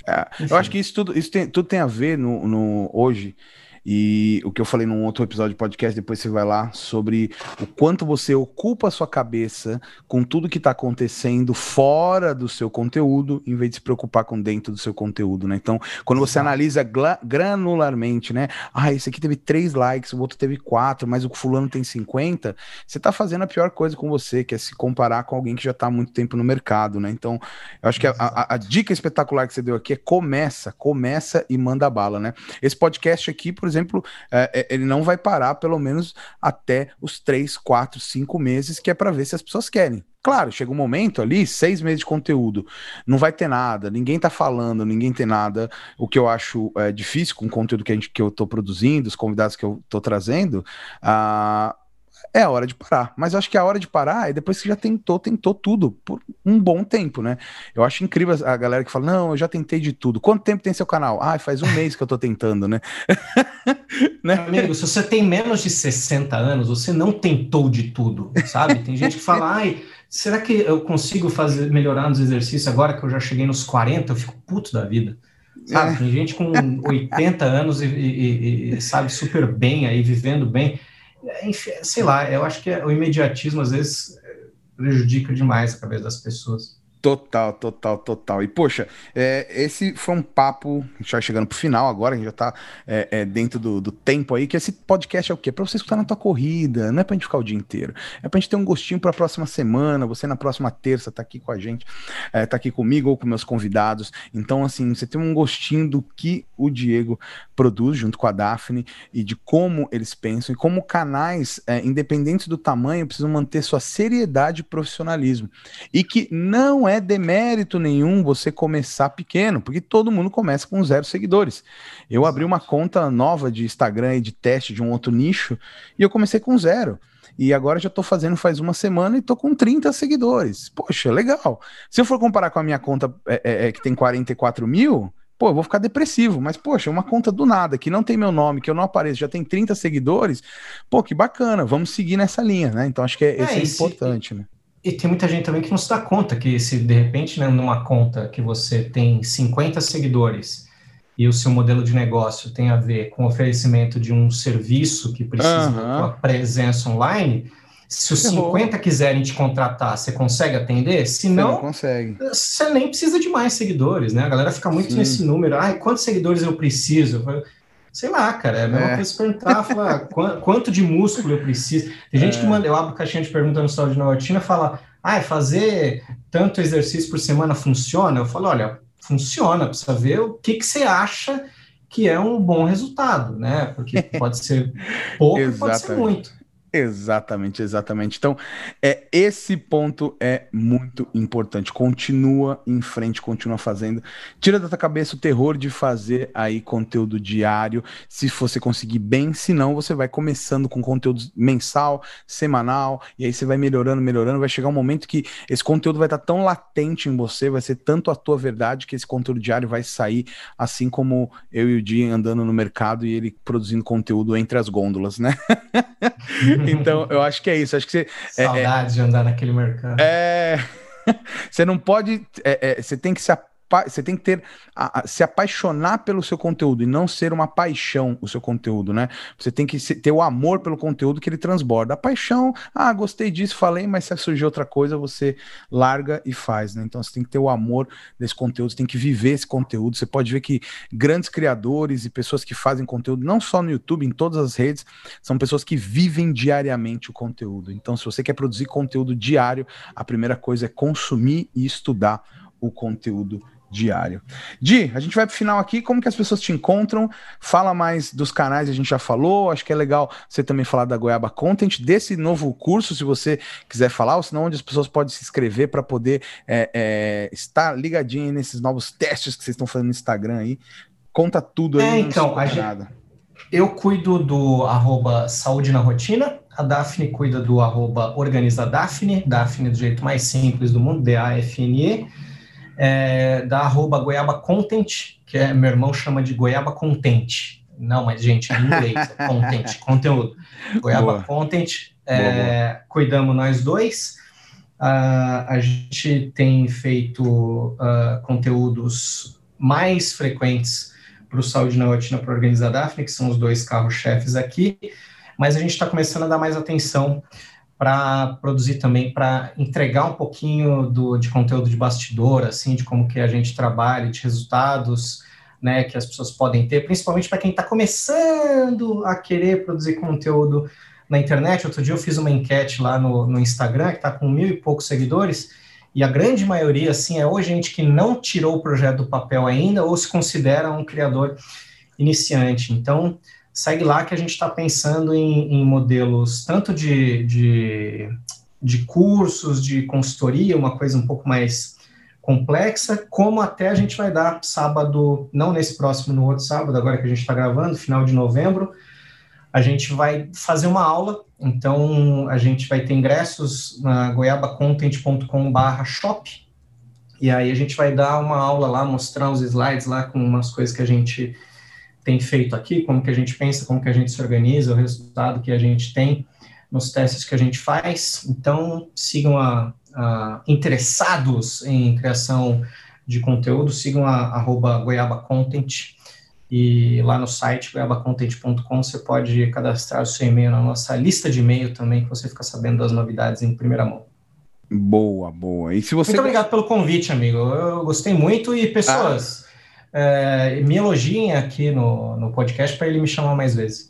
É, eu acho que isso tudo, isso tem, tudo tem a ver no, no hoje e o que eu falei num outro episódio de podcast, depois você vai lá, sobre o quanto você ocupa a sua cabeça com tudo que está acontecendo fora do seu conteúdo, em vez de se preocupar com dentro do seu conteúdo, né? Então, quando você analisa granularmente, né? Ah, esse aqui teve três likes, o outro teve quatro, mas o fulano tem 50, você está fazendo a pior coisa com você, que é se comparar com alguém que já está há muito tempo no mercado, né? Então, eu acho que a, a, a dica espetacular que você deu aqui é começa, começa e manda bala, né? Esse podcast aqui, por exemplo, é, é, ele não vai parar pelo menos até os três, quatro, cinco meses, que é para ver se as pessoas querem. Claro, chega um momento ali, seis meses de conteúdo, não vai ter nada, ninguém tá falando, ninguém tem nada. O que eu acho é, difícil com o conteúdo que, a gente, que eu tô produzindo, os convidados que eu tô trazendo, uh, é a hora de parar. Mas eu acho que a hora de parar é depois que já tentou, tentou tudo por um bom tempo, né? Eu acho incrível a galera que fala: não, eu já tentei de tudo. Quanto tempo tem seu canal? Ah, faz um mês que eu tô tentando, né? né? Amigo, se você tem menos de 60 anos, você não tentou de tudo, sabe? Tem gente que fala, ai. Será que eu consigo fazer melhorar nos exercícios agora que eu já cheguei nos 40? Eu fico puto da vida. Sabe? É. Tem gente com 80 anos e, e, e, sabe super bem aí, vivendo bem. Sei lá, eu acho que o imediatismo às vezes prejudica demais a cabeça das pessoas. Total, total, total. E, poxa, é, esse foi um papo, a gente vai chegando pro final agora, a gente já tá é, é, dentro do, do, tempo aí, que esse podcast é o quê? Pra você escutar na tua corrida, não é pra gente ficar o dia inteiro. É pra gente ter um gostinho pra próxima semana, você na próxima terça tá aqui com a gente, é, tá aqui comigo ou com meus convidados. Então, assim, você tem um gostinho do que o Diego produz junto com a Daphne e de como eles pensam e como canais, é, independentes do tamanho, precisam manter sua seriedade e profissionalismo. E que não é é demérito nenhum você começar pequeno, porque todo mundo começa com zero seguidores. Eu abri uma conta nova de Instagram e de teste de um outro nicho e eu comecei com zero. E agora já estou fazendo faz uma semana e estou com 30 seguidores. Poxa, legal. Se eu for comparar com a minha conta é, é, é, que tem 44 mil, pô, eu vou ficar depressivo. Mas, poxa, uma conta do nada, que não tem meu nome, que eu não apareço, já tem 30 seguidores, pô, que bacana, vamos seguir nessa linha, né? Então acho que é, é, é importante, né? E tem muita gente também que não se dá conta que se de repente, né, numa conta que você tem 50 seguidores e o seu modelo de negócio tem a ver com o oferecimento de um serviço que precisa uhum. da presença online, se os 50 quiserem te contratar, você consegue atender? Se não, consegue. você nem precisa de mais seguidores, né? A galera fica muito Sim. nesse número. Ai, quantos seguidores eu preciso? Sei lá, cara, é a mesma é. coisa perguntar, falar quanto de músculo eu preciso. Tem gente é. que manda, eu abro caixinha de pergunta no Saúde Nova Rotina e fala, ah, fazer tanto exercício por semana funciona? Eu falo, olha, funciona, precisa ver o que, que você acha que é um bom resultado, né? Porque pode ser pouco, pode ser muito. Exatamente, exatamente. Então, é esse ponto é muito importante. Continua em frente, continua fazendo. Tira da tua cabeça o terror de fazer aí conteúdo diário, se você conseguir bem, senão você vai começando com conteúdo mensal, semanal, e aí você vai melhorando, melhorando, vai chegar um momento que esse conteúdo vai estar tão latente em você, vai ser tanto a tua verdade que esse conteúdo diário vai sair, assim como eu e o Di andando no mercado e ele produzindo conteúdo entre as gôndolas, né? então, eu acho que é isso. Acho que você. Saudade é, é, de andar naquele mercado. É. Você não pode. É, é, você tem que se você tem que ter a, a, se apaixonar pelo seu conteúdo e não ser uma paixão o seu conteúdo, né? Você tem que ter o amor pelo conteúdo que ele transborda. A paixão, ah, gostei disso, falei, mas se surgir outra coisa, você larga e faz, né? Então você tem que ter o amor desse conteúdo, você tem que viver esse conteúdo. Você pode ver que grandes criadores e pessoas que fazem conteúdo, não só no YouTube, em todas as redes, são pessoas que vivem diariamente o conteúdo. Então, se você quer produzir conteúdo diário, a primeira coisa é consumir e estudar o conteúdo diário. Di, a gente vai para o final aqui. Como que as pessoas te encontram? Fala mais dos canais, a gente já falou. Acho que é legal você também falar da Goiaba Content, desse novo curso, se você quiser falar, ou senão onde as pessoas podem se inscrever para poder é, é, estar ligadinho nesses novos testes que vocês estão fazendo no Instagram aí. Conta tudo aí. É, então, a gente, eu cuido do arroba saúde na rotina, a Daphne cuida do arroba organiza Daphne, Daphne do jeito mais simples do mundo, D-A-F-N-E é, da arroba Goiaba Content, que é, meu irmão chama de Goiaba Content. Não, mas, gente, em inglês, é content, conteúdo. Goiaba boa. Content, é, boa, boa. cuidamos nós dois. Uh, a gente tem feito uh, conteúdos mais frequentes para o Saúde na Rotina para organizar a Daphne, que são os dois carros-chefes aqui, mas a gente está começando a dar mais atenção para produzir também, para entregar um pouquinho do, de conteúdo de bastidor, assim, de como que a gente trabalha, de resultados, né, que as pessoas podem ter, principalmente para quem está começando a querer produzir conteúdo na internet. Outro dia eu fiz uma enquete lá no, no Instagram, que está com mil e poucos seguidores, e a grande maioria, assim, é ou gente que não tirou o projeto do papel ainda, ou se considera um criador iniciante. Então, segue lá que a gente está pensando em, em, modelos tanto de, de, de cursos, de consultoria, uma coisa um pouco mais complexa, como até a gente vai dar sábado, não nesse próximo, no outro sábado, agora que a gente está gravando, final de novembro, a gente vai fazer uma aula, então a gente vai ter ingressos na goiabacontent.com shop, e aí a gente vai dar uma aula lá, mostrar os slides lá com umas coisas que a gente tem feito aqui, como que a gente pensa, como que a gente se organiza, o resultado que a gente tem nos testes que a gente faz. Então, sigam a, a interessados em criação de conteúdo, sigam a arroba Goiaba Content e lá no site goiabacontent.com você pode cadastrar o seu e-mail na nossa lista de e-mail também, que você fica sabendo das novidades em primeira mão. Boa, boa. E se você Muito obrigado pelo convite, amigo. Eu gostei muito e pessoas... Ah é, me elogiem aqui no, no podcast para ele me chamar mais vezes.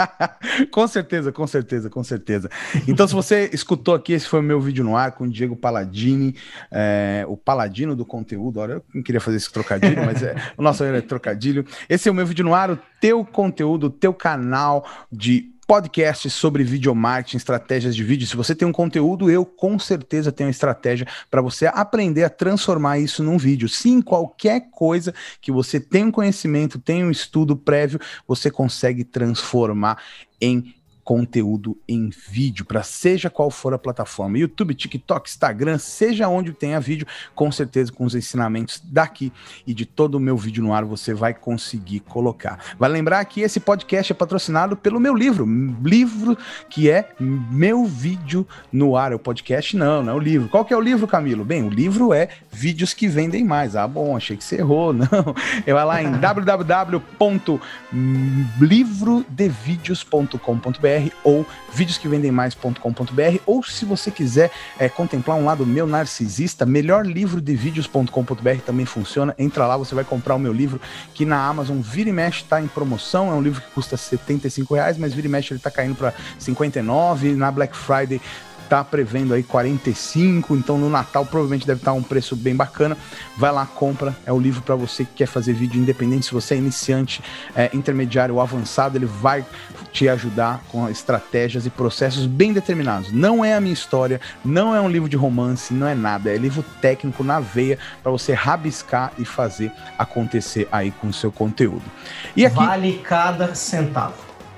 com certeza, com certeza, com certeza. Então, se você escutou aqui, esse foi o meu vídeo no ar com o Diego Paladini, é, o paladino do conteúdo. Olha, eu não queria fazer esse trocadilho, mas é, o nosso é trocadilho. Esse é o meu vídeo no ar, o teu conteúdo, o teu canal de podcast sobre videomarketing, estratégias de vídeo. Se você tem um conteúdo, eu com certeza tenho uma estratégia para você aprender a transformar isso num vídeo. Sim, qualquer coisa que você tem um conhecimento, tem um estudo prévio, você consegue transformar em conteúdo em vídeo, para seja qual for a plataforma, YouTube, TikTok, Instagram, seja onde tenha vídeo, com certeza com os ensinamentos daqui e de todo o meu vídeo no ar você vai conseguir colocar. Vai lembrar que esse podcast é patrocinado pelo meu livro, livro que é Meu Vídeo no Ar, é o podcast não, não é o livro. Qual que é o livro, Camilo? Bem, o livro é Vídeos que Vendem Mais. Ah, bom, achei que você errou, não. Eu vai lá em www.livrodevideos.com.br ou vídeosquevendemmais.com.br ou se você quiser é, contemplar um lado meu narcisista, melhor livro de vídeos.com.br também funciona. Entra lá, você vai comprar o meu livro que na Amazon vira e mexe está em promoção. É um livro que custa 75 reais, mas vira e mexe ele está caindo para 59 na Black Friday tá prevendo aí 45, então no Natal provavelmente deve estar um preço bem bacana. Vai lá, compra, é o livro para você que quer fazer vídeo independente, se você é iniciante, é, intermediário ou avançado, ele vai te ajudar com estratégias e processos bem determinados. Não é a minha história, não é um livro de romance, não é nada, é livro técnico na veia para você rabiscar e fazer acontecer aí com o seu conteúdo. E aqui vale cada centavo.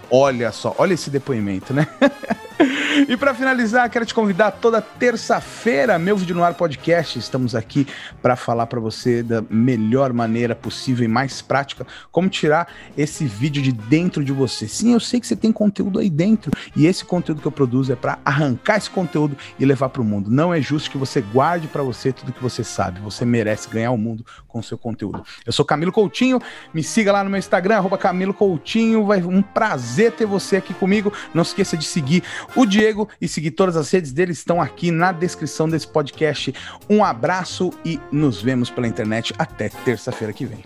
Olha só, olha esse depoimento, né? E para finalizar, quero te convidar toda terça-feira, meu vídeo no ar podcast. Estamos aqui para falar para você da melhor maneira possível e mais prática como tirar esse vídeo de dentro de você. Sim, eu sei que você tem conteúdo aí dentro e esse conteúdo que eu produzo é para arrancar esse conteúdo e levar para o mundo. Não é justo que você guarde para você tudo que você sabe. Você merece ganhar o mundo com o seu conteúdo. Eu sou Camilo Coutinho, me siga lá no meu Instagram, Camilo Coutinho. Vai um prazer ter você aqui comigo. Não esqueça de seguir o Diego e seguir todas as redes dele estão aqui na descrição desse podcast. Um abraço e nos vemos pela internet até terça-feira que vem.